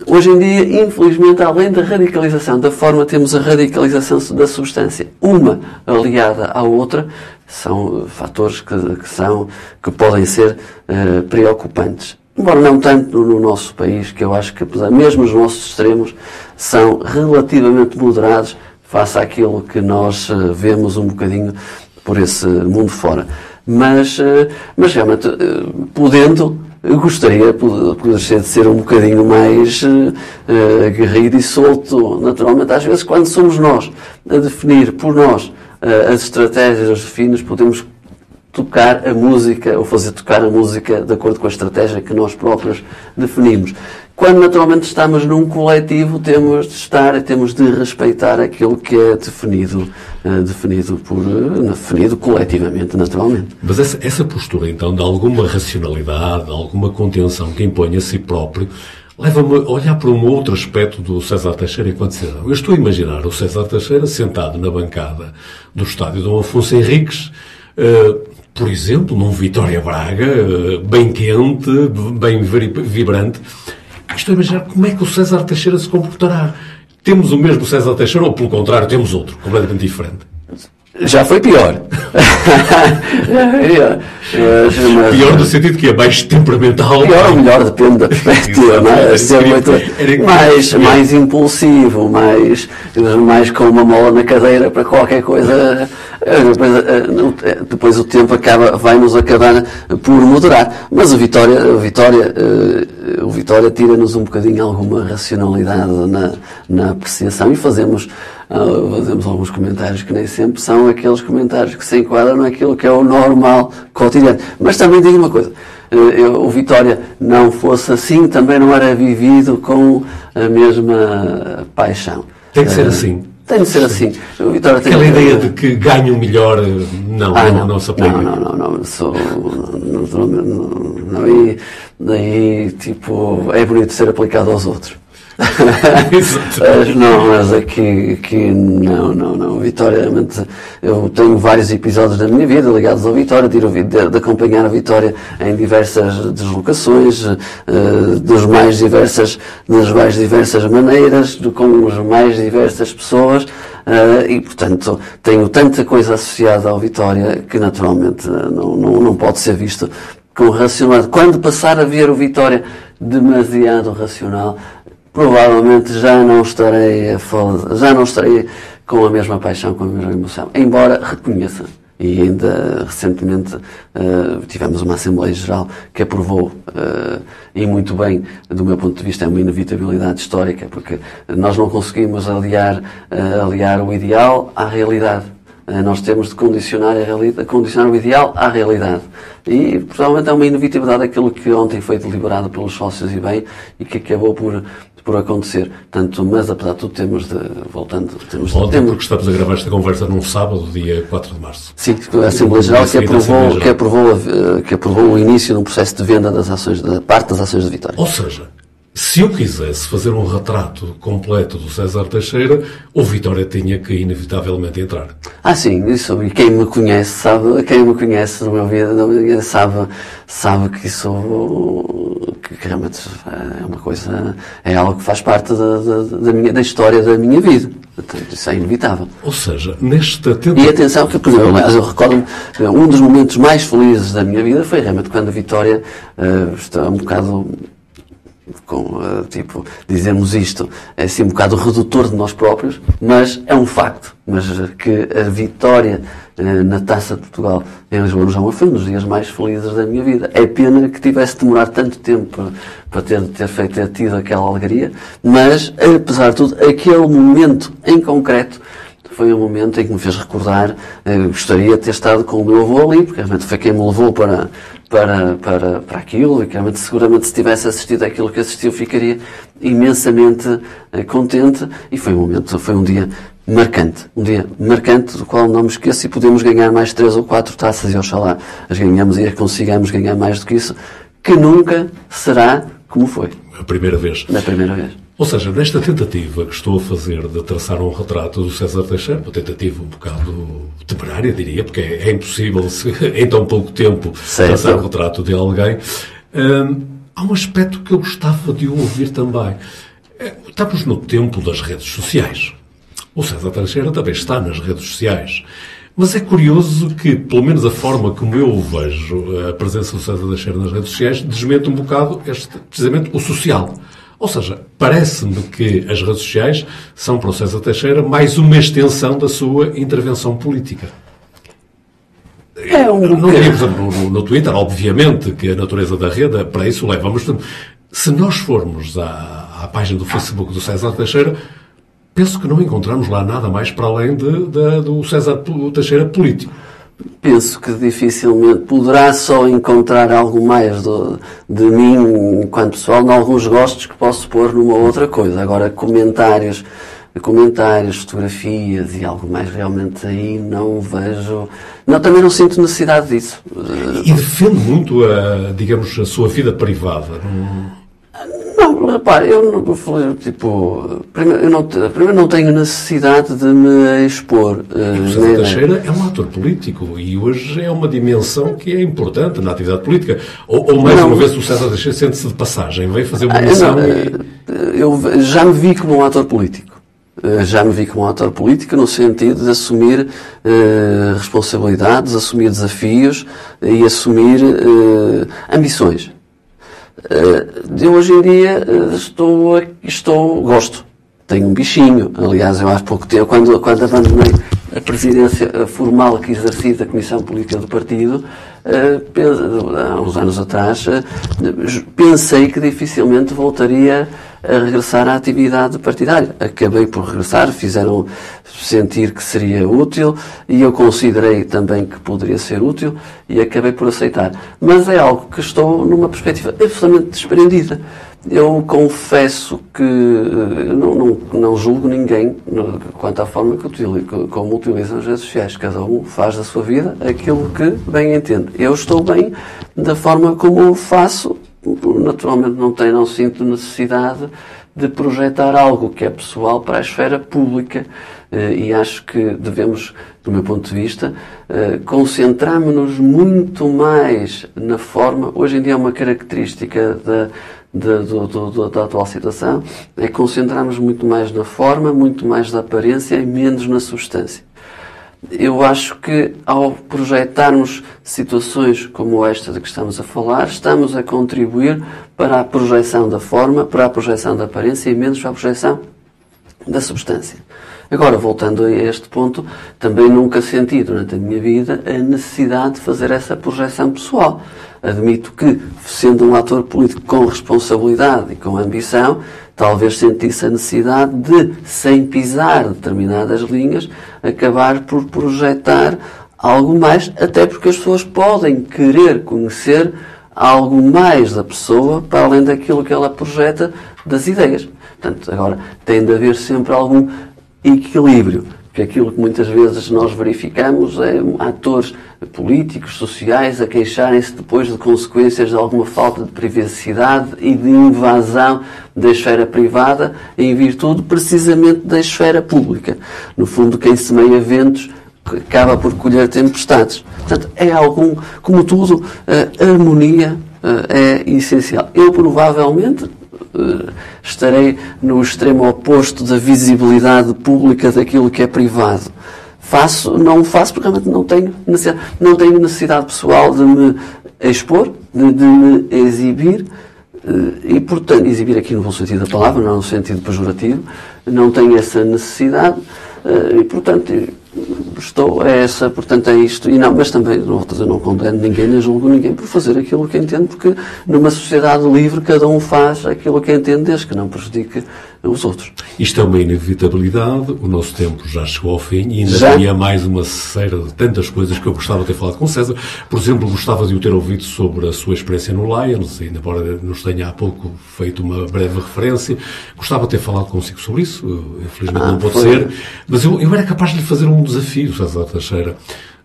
Hoje em dia, infelizmente, além da radicalização da forma, temos a radicalização da substância. Uma aliada à outra, são fatores que, que são, que podem ser uh, preocupantes embora não tanto no nosso país, que eu acho que, apesar, mesmo os nossos extremos, são relativamente moderados face àquilo que nós uh, vemos um bocadinho por esse mundo fora. Mas, uh, mas realmente, uh, podendo, gostaria de ser um bocadinho mais aguerrido e solto, naturalmente. Às vezes, quando somos nós a definir por nós as estratégias, os fins, podemos tocar a música, ou fazer tocar a música de acordo com a estratégia que nós próprios definimos. Quando naturalmente estamos num coletivo, temos de estar e temos de respeitar aquilo que é definido, uh, definido, por, uh, definido coletivamente, naturalmente. Mas essa, essa postura, então, de alguma racionalidade, de alguma contenção que impõe a si próprio, leva-me a olhar para um outro aspecto do César Teixeira enquanto cidadão. Eu estou a imaginar o César Teixeira sentado na bancada do estádio Dom Afonso Henriques, uh, por exemplo, num Vitória Braga, eh, bem quente, bem vibrante. Estou a imaginar como é que o César Teixeira se comportará. Temos o mesmo César Teixeira ou, pelo contrário, temos outro, completamente diferente? Já foi pior. *laughs* pior no sentido que é mais temperamental. Pior ou melhor, depende da perspectiva. mas é muito, mais, mais impulsivo, mais, mais com uma mola na cadeira para qualquer coisa. Depois, eh, eh, depois o tempo acaba, vai-nos acabar por moderar. Mas o Vitória, o Vitória, eh, o Vitória tira-nos um bocadinho alguma racionalidade na, na apreciação e fazemos uh, fazemos alguns comentários que nem sempre são aqueles comentários que se enquadram naquilo que é o normal cotidiano. Mas também digo uma coisa, uh, eu, o Vitória não fosse assim, também não era vivido com a mesma paixão. Tem que ser uh, assim. Tem de ser assim. O Vitória tem Aquela que... ideia de que ganha o melhor, não, ah, não, não, não se aplica. Não, não, não, não, sou, não, não, não, e daí, tipo, é bonito ser aplicado aos outros. Mas não, mas aqui, aqui não, não, não. Vitória, realmente, eu tenho vários episódios da minha vida ligados ao Vitória, de, de, de acompanhar a Vitória em diversas deslocações, uh, dos mais diversas, das mais diversas maneiras, de, com as mais diversas pessoas. Uh, e, portanto, tenho tanta coisa associada ao Vitória que, naturalmente, não, não, não pode ser visto com racionalidade. Quando passar a ver o Vitória demasiado racional, provavelmente já não estarei a falar, já não estarei com a mesma paixão, com a mesma emoção. Embora reconheça, e ainda recentemente uh, tivemos uma Assembleia Geral que aprovou, uh, e muito bem, do meu ponto de vista, é uma inevitabilidade histórica, porque nós não conseguimos aliar, uh, aliar o ideal à realidade. Nós temos de condicionar, a condicionar o ideal à realidade. E, provavelmente, é uma inevitabilidade aquilo que ontem foi deliberado pelos sócios e bem e que acabou por por acontecer. Tanto, mas apesar de tudo temos de, voltando, temos Ontem, temos... porque estamos a gravar esta conversa num sábado, dia 4 de março. Sim, a Assembleia Geral que aprovou, que aprovou, que aprovou o início de um processo de venda das ações, da parte das ações de Vitória. Ou seja, se eu quisesse fazer um retrato completo do César Teixeira, o Vitória tinha que inevitavelmente entrar. Ah, sim, isso. E quem me conhece sabe, quem me conhece no meu vida sabe, sabe que isso que realmente é uma coisa, é algo que faz parte da, da, da minha, da história da minha vida. Portanto, isso é inevitável. Ou seja, nesta tentativa... E atenção que, por exemplo, aliás, eu recordo-me, um dos momentos mais felizes da minha vida foi realmente quando a Vitória uh, está um bocado com, uh, tipo, dizemos isto, é assim um bocado redutor de nós próprios, mas é um facto. Mas que a vitória uh, na Taça de Portugal em Lisboa no João foi um dos dias mais felizes da minha vida. É pena que tivesse de demorar tanto tempo para ter, ter feito, ter tido aquela alegria, mas, apesar de tudo, aquele momento em concreto foi um momento em que me fez recordar, eh, gostaria de ter estado com o meu avô ali, porque realmente foi quem me levou para, para, para, para aquilo, e que realmente, seguramente se tivesse assistido àquilo que assistiu, ficaria imensamente eh, contente, e foi um momento, foi um dia marcante, um dia marcante do qual não me esqueço e podemos ganhar mais três ou quatro taças e oxalá as ganhamos e as consigamos ganhar mais do que isso, que nunca será como foi. A primeira vez. Na primeira vez. Ou seja, nesta tentativa que estou a fazer de traçar um retrato do César Teixeira, uma tentativa um bocado temerária, diria, porque é, é impossível se, *laughs* em tão pouco tempo certo. traçar um retrato de alguém, hum, há um aspecto que eu gostava de ouvir também. É, estamos no tempo das redes sociais. O César Teixeira também está nas redes sociais. Mas é curioso que, pelo menos a forma como eu vejo a presença do César Teixeira nas redes sociais, desmente um bocado este, precisamente o social. Ou seja, parece-me que as redes sociais são para o César Teixeira mais uma extensão da sua intervenção política. É um não diríamos no, no, Twitter, obviamente, que a natureza da rede para isso leva. Mas se nós formos à, à página do Facebook do César Teixeira, penso que não encontramos lá nada mais para além de, de, do César Teixeira político penso que dificilmente poderá só encontrar algo mais do, de mim enquanto pessoal em alguns gostos que posso pôr numa outra coisa. Agora, comentários, comentários, fotografias e algo mais realmente aí não vejo. Não, também não sinto necessidade disso. E defende muito a, digamos, a sua vida privada. Não... Repare, eu não falei, tipo, primeiro, eu não, primeiro não tenho necessidade de me expor. Uh, o César Teixeira é um ator político e hoje é uma dimensão que é importante na atividade política. Ou, ou mais não, uma vez o César Teixeira sente-se de passagem, veio fazer uma ah, missão não, e... Eh, eu já me vi como um ator político. Eh, já me vi como um ator político no sentido de assumir uh, responsabilidades, assumir desafios e assumir uh, ambições. Uh, eu hoje em dia uh, estou, estou, gosto. Tenho um bichinho. Aliás, eu há pouco tempo, quando, quando abandonei a presidência eh, formal que exerci da Comissão Política do Partido, uh, há uns anos atrás, pensei que dificilmente voltaria a regressar à atividade partidária. Acabei por regressar, fizeram sentir que seria útil e eu considerei também que poderia ser útil e acabei por aceitar. Mas é algo que estou numa perspectiva absolutamente desprendida. Eu confesso que eh, não, não, não julgo ninguém quanto à forma que utilizo, como utilizam as redes sociais. Cada um faz da sua vida aquilo que bem entende. Eu estou bem da forma como faço naturalmente não tenho, não sinto necessidade de projetar algo que é pessoal para a esfera pública. Eh, e acho que devemos, do meu ponto de vista, eh, concentrar-nos muito mais na forma. Hoje em dia é uma característica da, da, do, do, da atual situação, é concentrarmos muito mais na forma, muito mais na aparência e menos na substância eu acho que ao projetarmos situações como esta de que estamos a falar, estamos a contribuir para a projeção da forma, para a projeção da aparência e menos para a projeção da substância. Agora, voltando a este ponto, também nunca senti durante a minha vida a necessidade de fazer essa projeção pessoal. Admito que, sendo um ator político com responsabilidade e com ambição, talvez sentisse a necessidade de, sem pisar determinadas linhas, acabar por projetar algo mais, até porque as pessoas podem querer conhecer algo mais da pessoa para além daquilo que ela projeta das ideias. Portanto, agora, tem de haver sempre algum equilíbrio. Porque aquilo que muitas vezes nós verificamos é atores políticos, sociais, a queixarem-se depois de consequências de alguma falta de privacidade e de invasão da esfera privada em virtude precisamente da esfera pública. No fundo, quem semeia ventos acaba por colher tempestades. Portanto, é algum, como tudo, a harmonia eh, é essencial. Eu provavelmente eh, estarei no extremo oposto da visibilidade pública daquilo que é privado. Faço, não faço porque realmente não tenho necessidade, não tenho necessidade pessoal de me expor, de, de me exibir, eh, e, portanto, exibir aqui no bom sentido da palavra, não no sentido pejorativo, não tenho essa necessidade, e, portanto, estou a essa, portanto é isto, e não, mas também, não, eu não condeno ninguém, nem julgo ninguém por fazer aquilo que entende, porque numa sociedade livre cada um faz aquilo que entende, desde que não prejudique os outros. Isto é uma inevitabilidade, o nosso tempo já chegou ao fim e ainda teria mais uma série de tantas coisas que eu gostava de ter falado com César. Por exemplo, gostava de o ter ouvido sobre a sua experiência no Lions, ainda embora nos tenha há pouco feito uma breve referência. Gostava de ter falado consigo sobre isso, infelizmente ah, não pode foi. ser, mas eu, eu era capaz de lhe fazer um desafio, César Teixeira.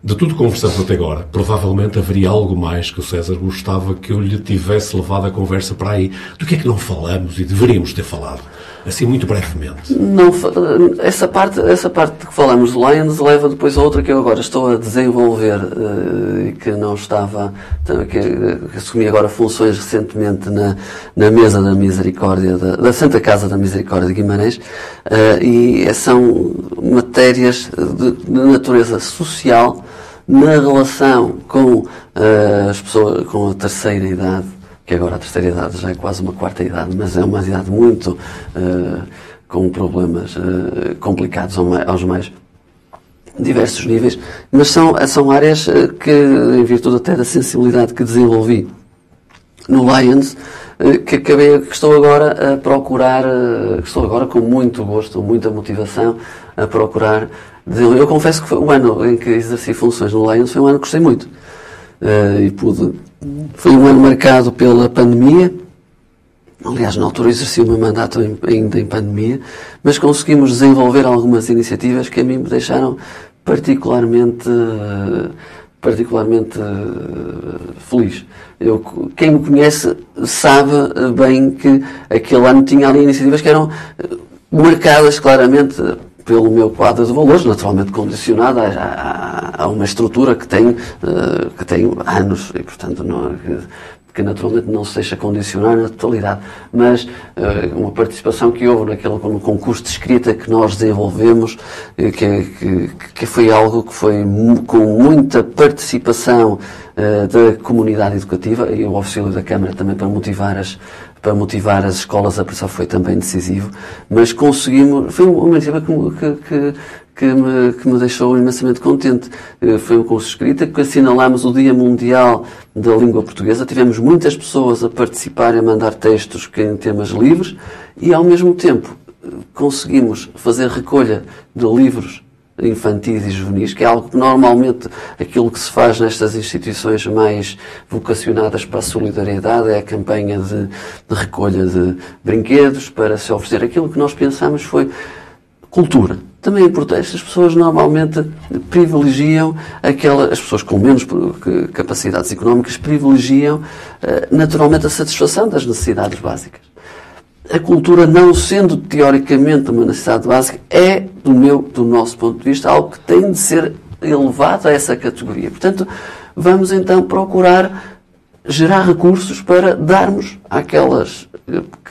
De tudo que conversamos até agora, provavelmente haveria algo mais que o César gostava que eu lhe tivesse levado a conversa para aí. Do que é que não falamos e deveríamos ter falado? Assim, muito brevemente. Não, essa, parte, essa parte que falamos de Lions leva depois a outra que eu agora estou a desenvolver eh, e que não estava, que, que assumi agora funções recentemente na, na mesa da Misericórdia, da, da Santa Casa da Misericórdia de Guimarães, uh, e são matérias de, de natureza social na relação com as pessoas com a terceira idade que agora a terceira idade já é quase uma quarta idade, mas é uma idade muito uh, com problemas uh, complicados aos mais diversos níveis, mas são, são áreas eh, que, em virtude até da sensibilidade que desenvolvi no Lions, que acabei, que estou agora a procurar, que estou agora com muito gosto, muita motivação a procurar. Eu confesso que o ano em que exerci funções no Lions foi um ano que gostei muito. e pude foi um ano marcado pela pandemia. Aliás, na altura exerci o meu mandato ainda em pandemia, mas conseguimos desenvolver algumas iniciativas que a mim me deixaram particularmente, particularmente feliz. Eu, quem me conhece sabe bem que aquele ano tinha ali iniciativas que eram marcadas claramente pelo meu quadro de valores, naturalmente condicionado a, a, a uma estrutura que tem, uh, que tem anos e, portanto, não, que, que, naturalmente não se deixa condicionar na totalidade. Mas uh, uma participação que houve naquele no concurso de escrita que nós desenvolvemos, uh, que, que, que, foi algo que foi com muita participação da comunidade educativa e o auxílio da Câmara também para motivar as, para motivar as escolas a pressão foi também decisivo, mas conseguimos, foi uma iniciativa que, que, que, me, que me deixou imensamente contente. Eh, foi um curso escrita que assinalámos o Dia Mundial da Língua Portuguesa, tivemos muitas pessoas a participar e a mandar textos em temas livres e, ao mesmo tempo, conseguimos fazer recolha de livros infantis e juvenis, que é algo que normalmente aquilo que se faz nestas instituições mais vocacionadas para a solidariedade é a campanha de, de recolha de brinquedos para se oferecer. Aquilo que nós pensamos foi cultura. Também é importante, as pessoas normalmente privilegiam aquela, as pessoas com menos capacidades económicas privilegiam eh, naturalmente a satisfação das necessidades básicas a cultura, não sendo teoricamente uma necessidade básica, é, do, meu, do nosso ponto de vista, algo que tem de ser elevado a essa categoria. Portanto, vamos então procurar gerar recursos para darmos àquelas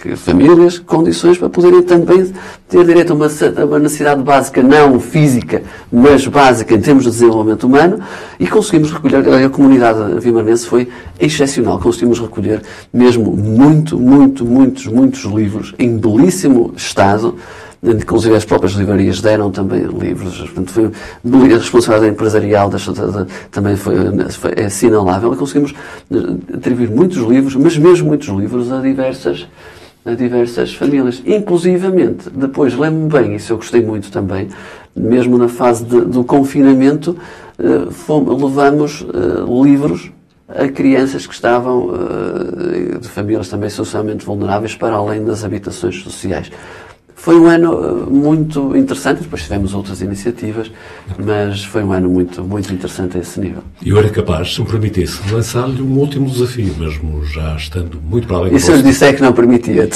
que, famílias condições para poderem também ter direito a uma, a uma, necessidade básica, não física, mas básica em termos de desenvolvimento humano, e conseguimos recolher, a comunidade vimarnense foi excepcional, conseguimos recolher mesmo muito, muito, muitos, muitos livros em belíssimo estado, inclusive as próprias livrarias deram também livros, portanto foi a responsabilidade empresarial desta, também foi, foi é assinalável, conseguimos eh, atribuir muitos livros, mas mesmo muitos livros a diversas a diversas famílias. Inclusivamente, depois, lembro-me bem, isso eu gostei muito também, mesmo na fase de, do confinamento, uh, fomos, levamos uh, livros a crianças que estavam de famílias também socialmente vulneráveis para além das habitações sociais. Foi um ano muito interessante, depois tivemos outras iniciativas, mas foi um ano muito, muito interessante a esse nível. E eu era capaz, se me permitisse, lançar-lhe um último desafio, mesmo já estando muito para além do E se eu lhe disser que não permitia? *laughs*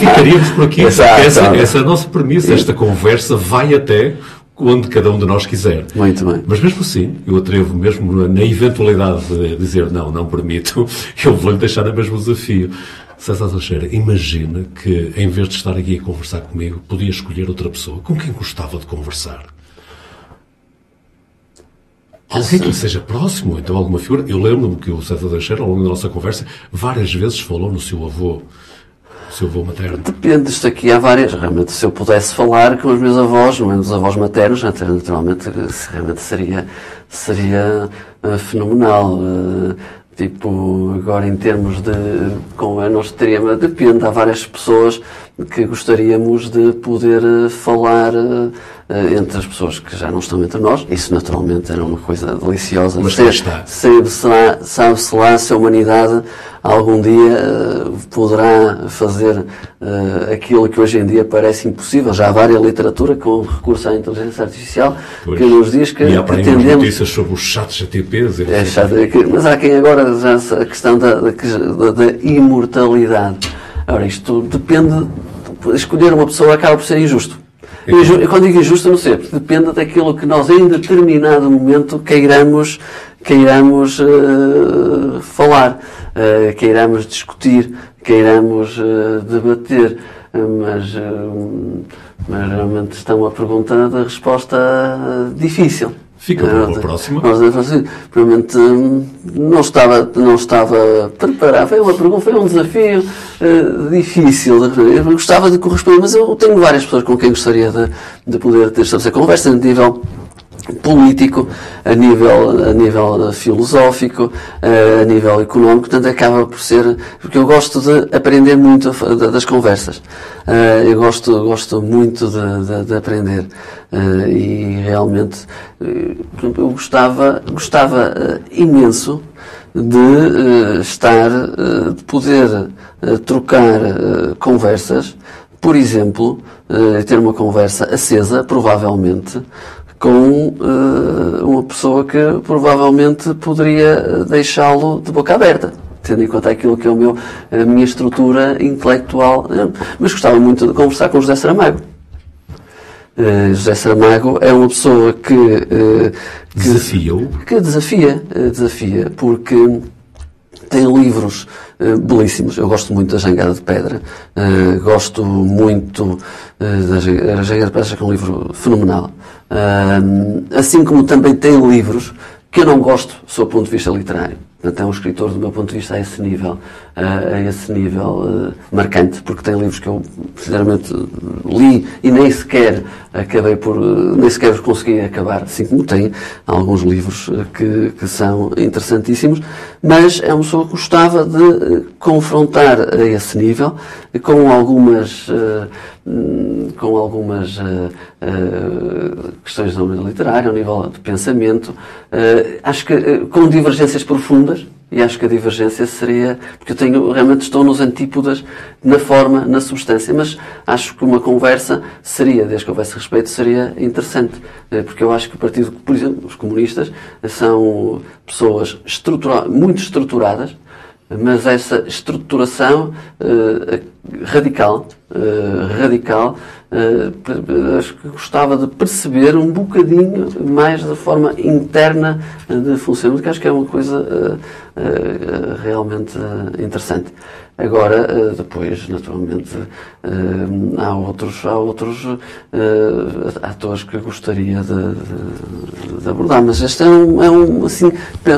Ficaríamos por aqui. Exato, essa, essa é a nossa premissa. Esta conversa vai até onde cada um de nós quiser. Muito bem. Mas mesmo assim, eu atrevo mesmo na eventualidade de dizer não, não permito, *laughs* eu vou-lhe deixar o mesmo desafio. César Teixeira, imagina que em vez de estar aqui a conversar comigo, podia escolher outra pessoa. Com quem gostava de conversar? Alguém que seja próximo, então alguma figura. Eu lembro-me que o César Teixeira, ao longo da nossa conversa, várias vezes falou no seu avô seu avô materno? Depende, isto aqui há várias. Realmente, se eu pudesse falar com os meus avós, não é os avós maternos, naturalmente, realmente seria, seria uh, fenomenal. Uh, tipo, agora em termos de. Com, nós teríamos. Depende, há várias pessoas que gostaríamos de poder uh, falar entre as pessoas que já não estão entre nós. Isso naturalmente era uma coisa deliciosa. Mas. Sabe-se lá, sabe lá se a humanidade algum dia poderá fazer aquilo que hoje em dia parece impossível. Já há várias literatura com recurso à inteligência artificial pois. que nos diz que e há notícias sobre os chatos GTPs. É chato, é mas há quem agora já a questão da, da, da imortalidade. Ora, isto depende. Escolher uma pessoa acaba por ser injusto. E quando digo injusto, não sei, depende daquilo que nós em determinado momento queiramos, queiramos uh, falar uh, queiramos discutir, queiramos uh, debater, mas, mas realmente estão a pergunta da resposta difícil. Fica para a próxima. Realmente não estava, não estava preparado. Foi uma pergunta, foi um desafio uh, difícil. Eu gostava de corresponder, mas eu tenho várias pessoas com quem gostaria de, de poder ter esta conversa a nível político, a nível, a nível filosófico, a nível económico, portanto acaba por ser, porque eu gosto de aprender muito das conversas, eh, eu gosto, gosto muito de, de, de aprender. Eh, e realmente eh, eu gostava, gostava imenso de estar, de poder trocar conversas, por exemplo, ter uma conversa acesa, provavelmente, com uh, uma pessoa que provavelmente poderia deixá-lo de boca aberta, tendo em conta aquilo que é o meu, a minha estrutura intelectual. Mas gostava muito de conversar com José Saramago. Uh, José Saramago é uma pessoa que, uh, que desafia, que desafia, desafia, porque tem livros uh, belíssimos. Eu gosto muito da Jangada de Pedra. Uh, gosto muito uh, da Jangada de Pedra, que é um livro fenomenal. assim como também tem livros que eu não gosto, do ponto de vista literário. É um escritor, do meu ponto de vista, a esse nível, a esse nível marcante, porque tem livros que eu, sinceramente, li e nem sequer acabei por, nem sequer consegui acabar, assim como tem alguns livros que, que são interessantíssimos, mas é uma pessoa que gostava de confrontar a esse nível, com algumas, com algumas questões da literária, ao nível de pensamento, acho que com divergências profundas, e acho que a divergência seria, porque eu tenho, realmente estou nos antípodas na forma, na substância, mas acho que uma conversa seria, desde que houvesse respeito, seria interessante. Eh, porque eu acho que o partido, por exemplo, os comunistas são pessoas estrutura, muito estruturadas, mas essa estruturação uh, radical, uh, radical, uh, acho que gostava de perceber um bocadinho mais da forma interna de funcionamento, que acho que é uma coisa realmente interessante. Agora, eh, depois, naturalmente, eh, há outros, há outros eh, atores que gostaria de, de, de, abordar, mas este é um, é um, assim,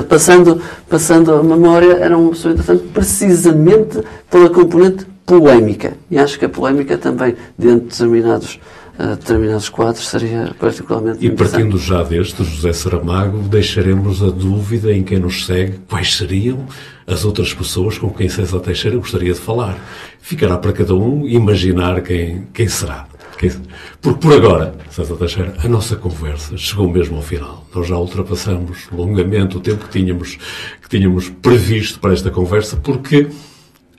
passando, passando a memória, era uma pessoa interessante precisamente pela componente polémica. E acho que a polémica também, dentro de determinados a determinados quadros seria particularmente E partindo já deste, José Saramago, deixaremos a dúvida em quem nos segue quais seriam as outras pessoas com quem César Teixeira gostaria de falar. Ficará para cada um imaginar quem, quem será. Porque por agora, César Teixeira, a nossa conversa chegou mesmo ao final. Nós já ultrapassamos longamente o tempo que tínhamos, que tínhamos previsto para esta conversa, porque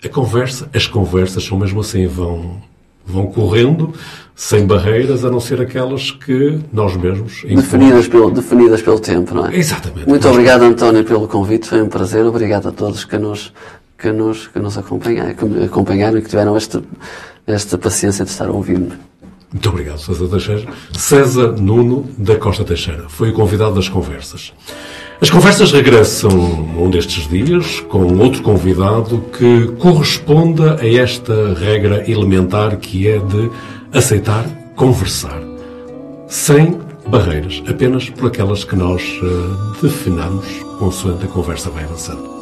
a conversa, as conversas são mesmo assim, vão, vão correndo sem barreiras, a não ser aquelas que nós mesmos... Definidas pelo, definidas pelo tempo, não é? Exatamente. Muito obrigado, António, pelo convite. Foi um prazer. Obrigado a todos que nos, que nos, que nos acompanharam, que acompanharam e que tiveram esta, esta paciência de estar a ouvir-me. Muito obrigado, César Teixeira. César Nuno da Costa Teixeira foi o convidado das conversas. As conversas regressam um destes dias com outro convidado que corresponda a esta regra elementar que é de aceitar conversar, sem barreiras, apenas por aquelas que nós uh, definamos consoante a conversa vai avançando.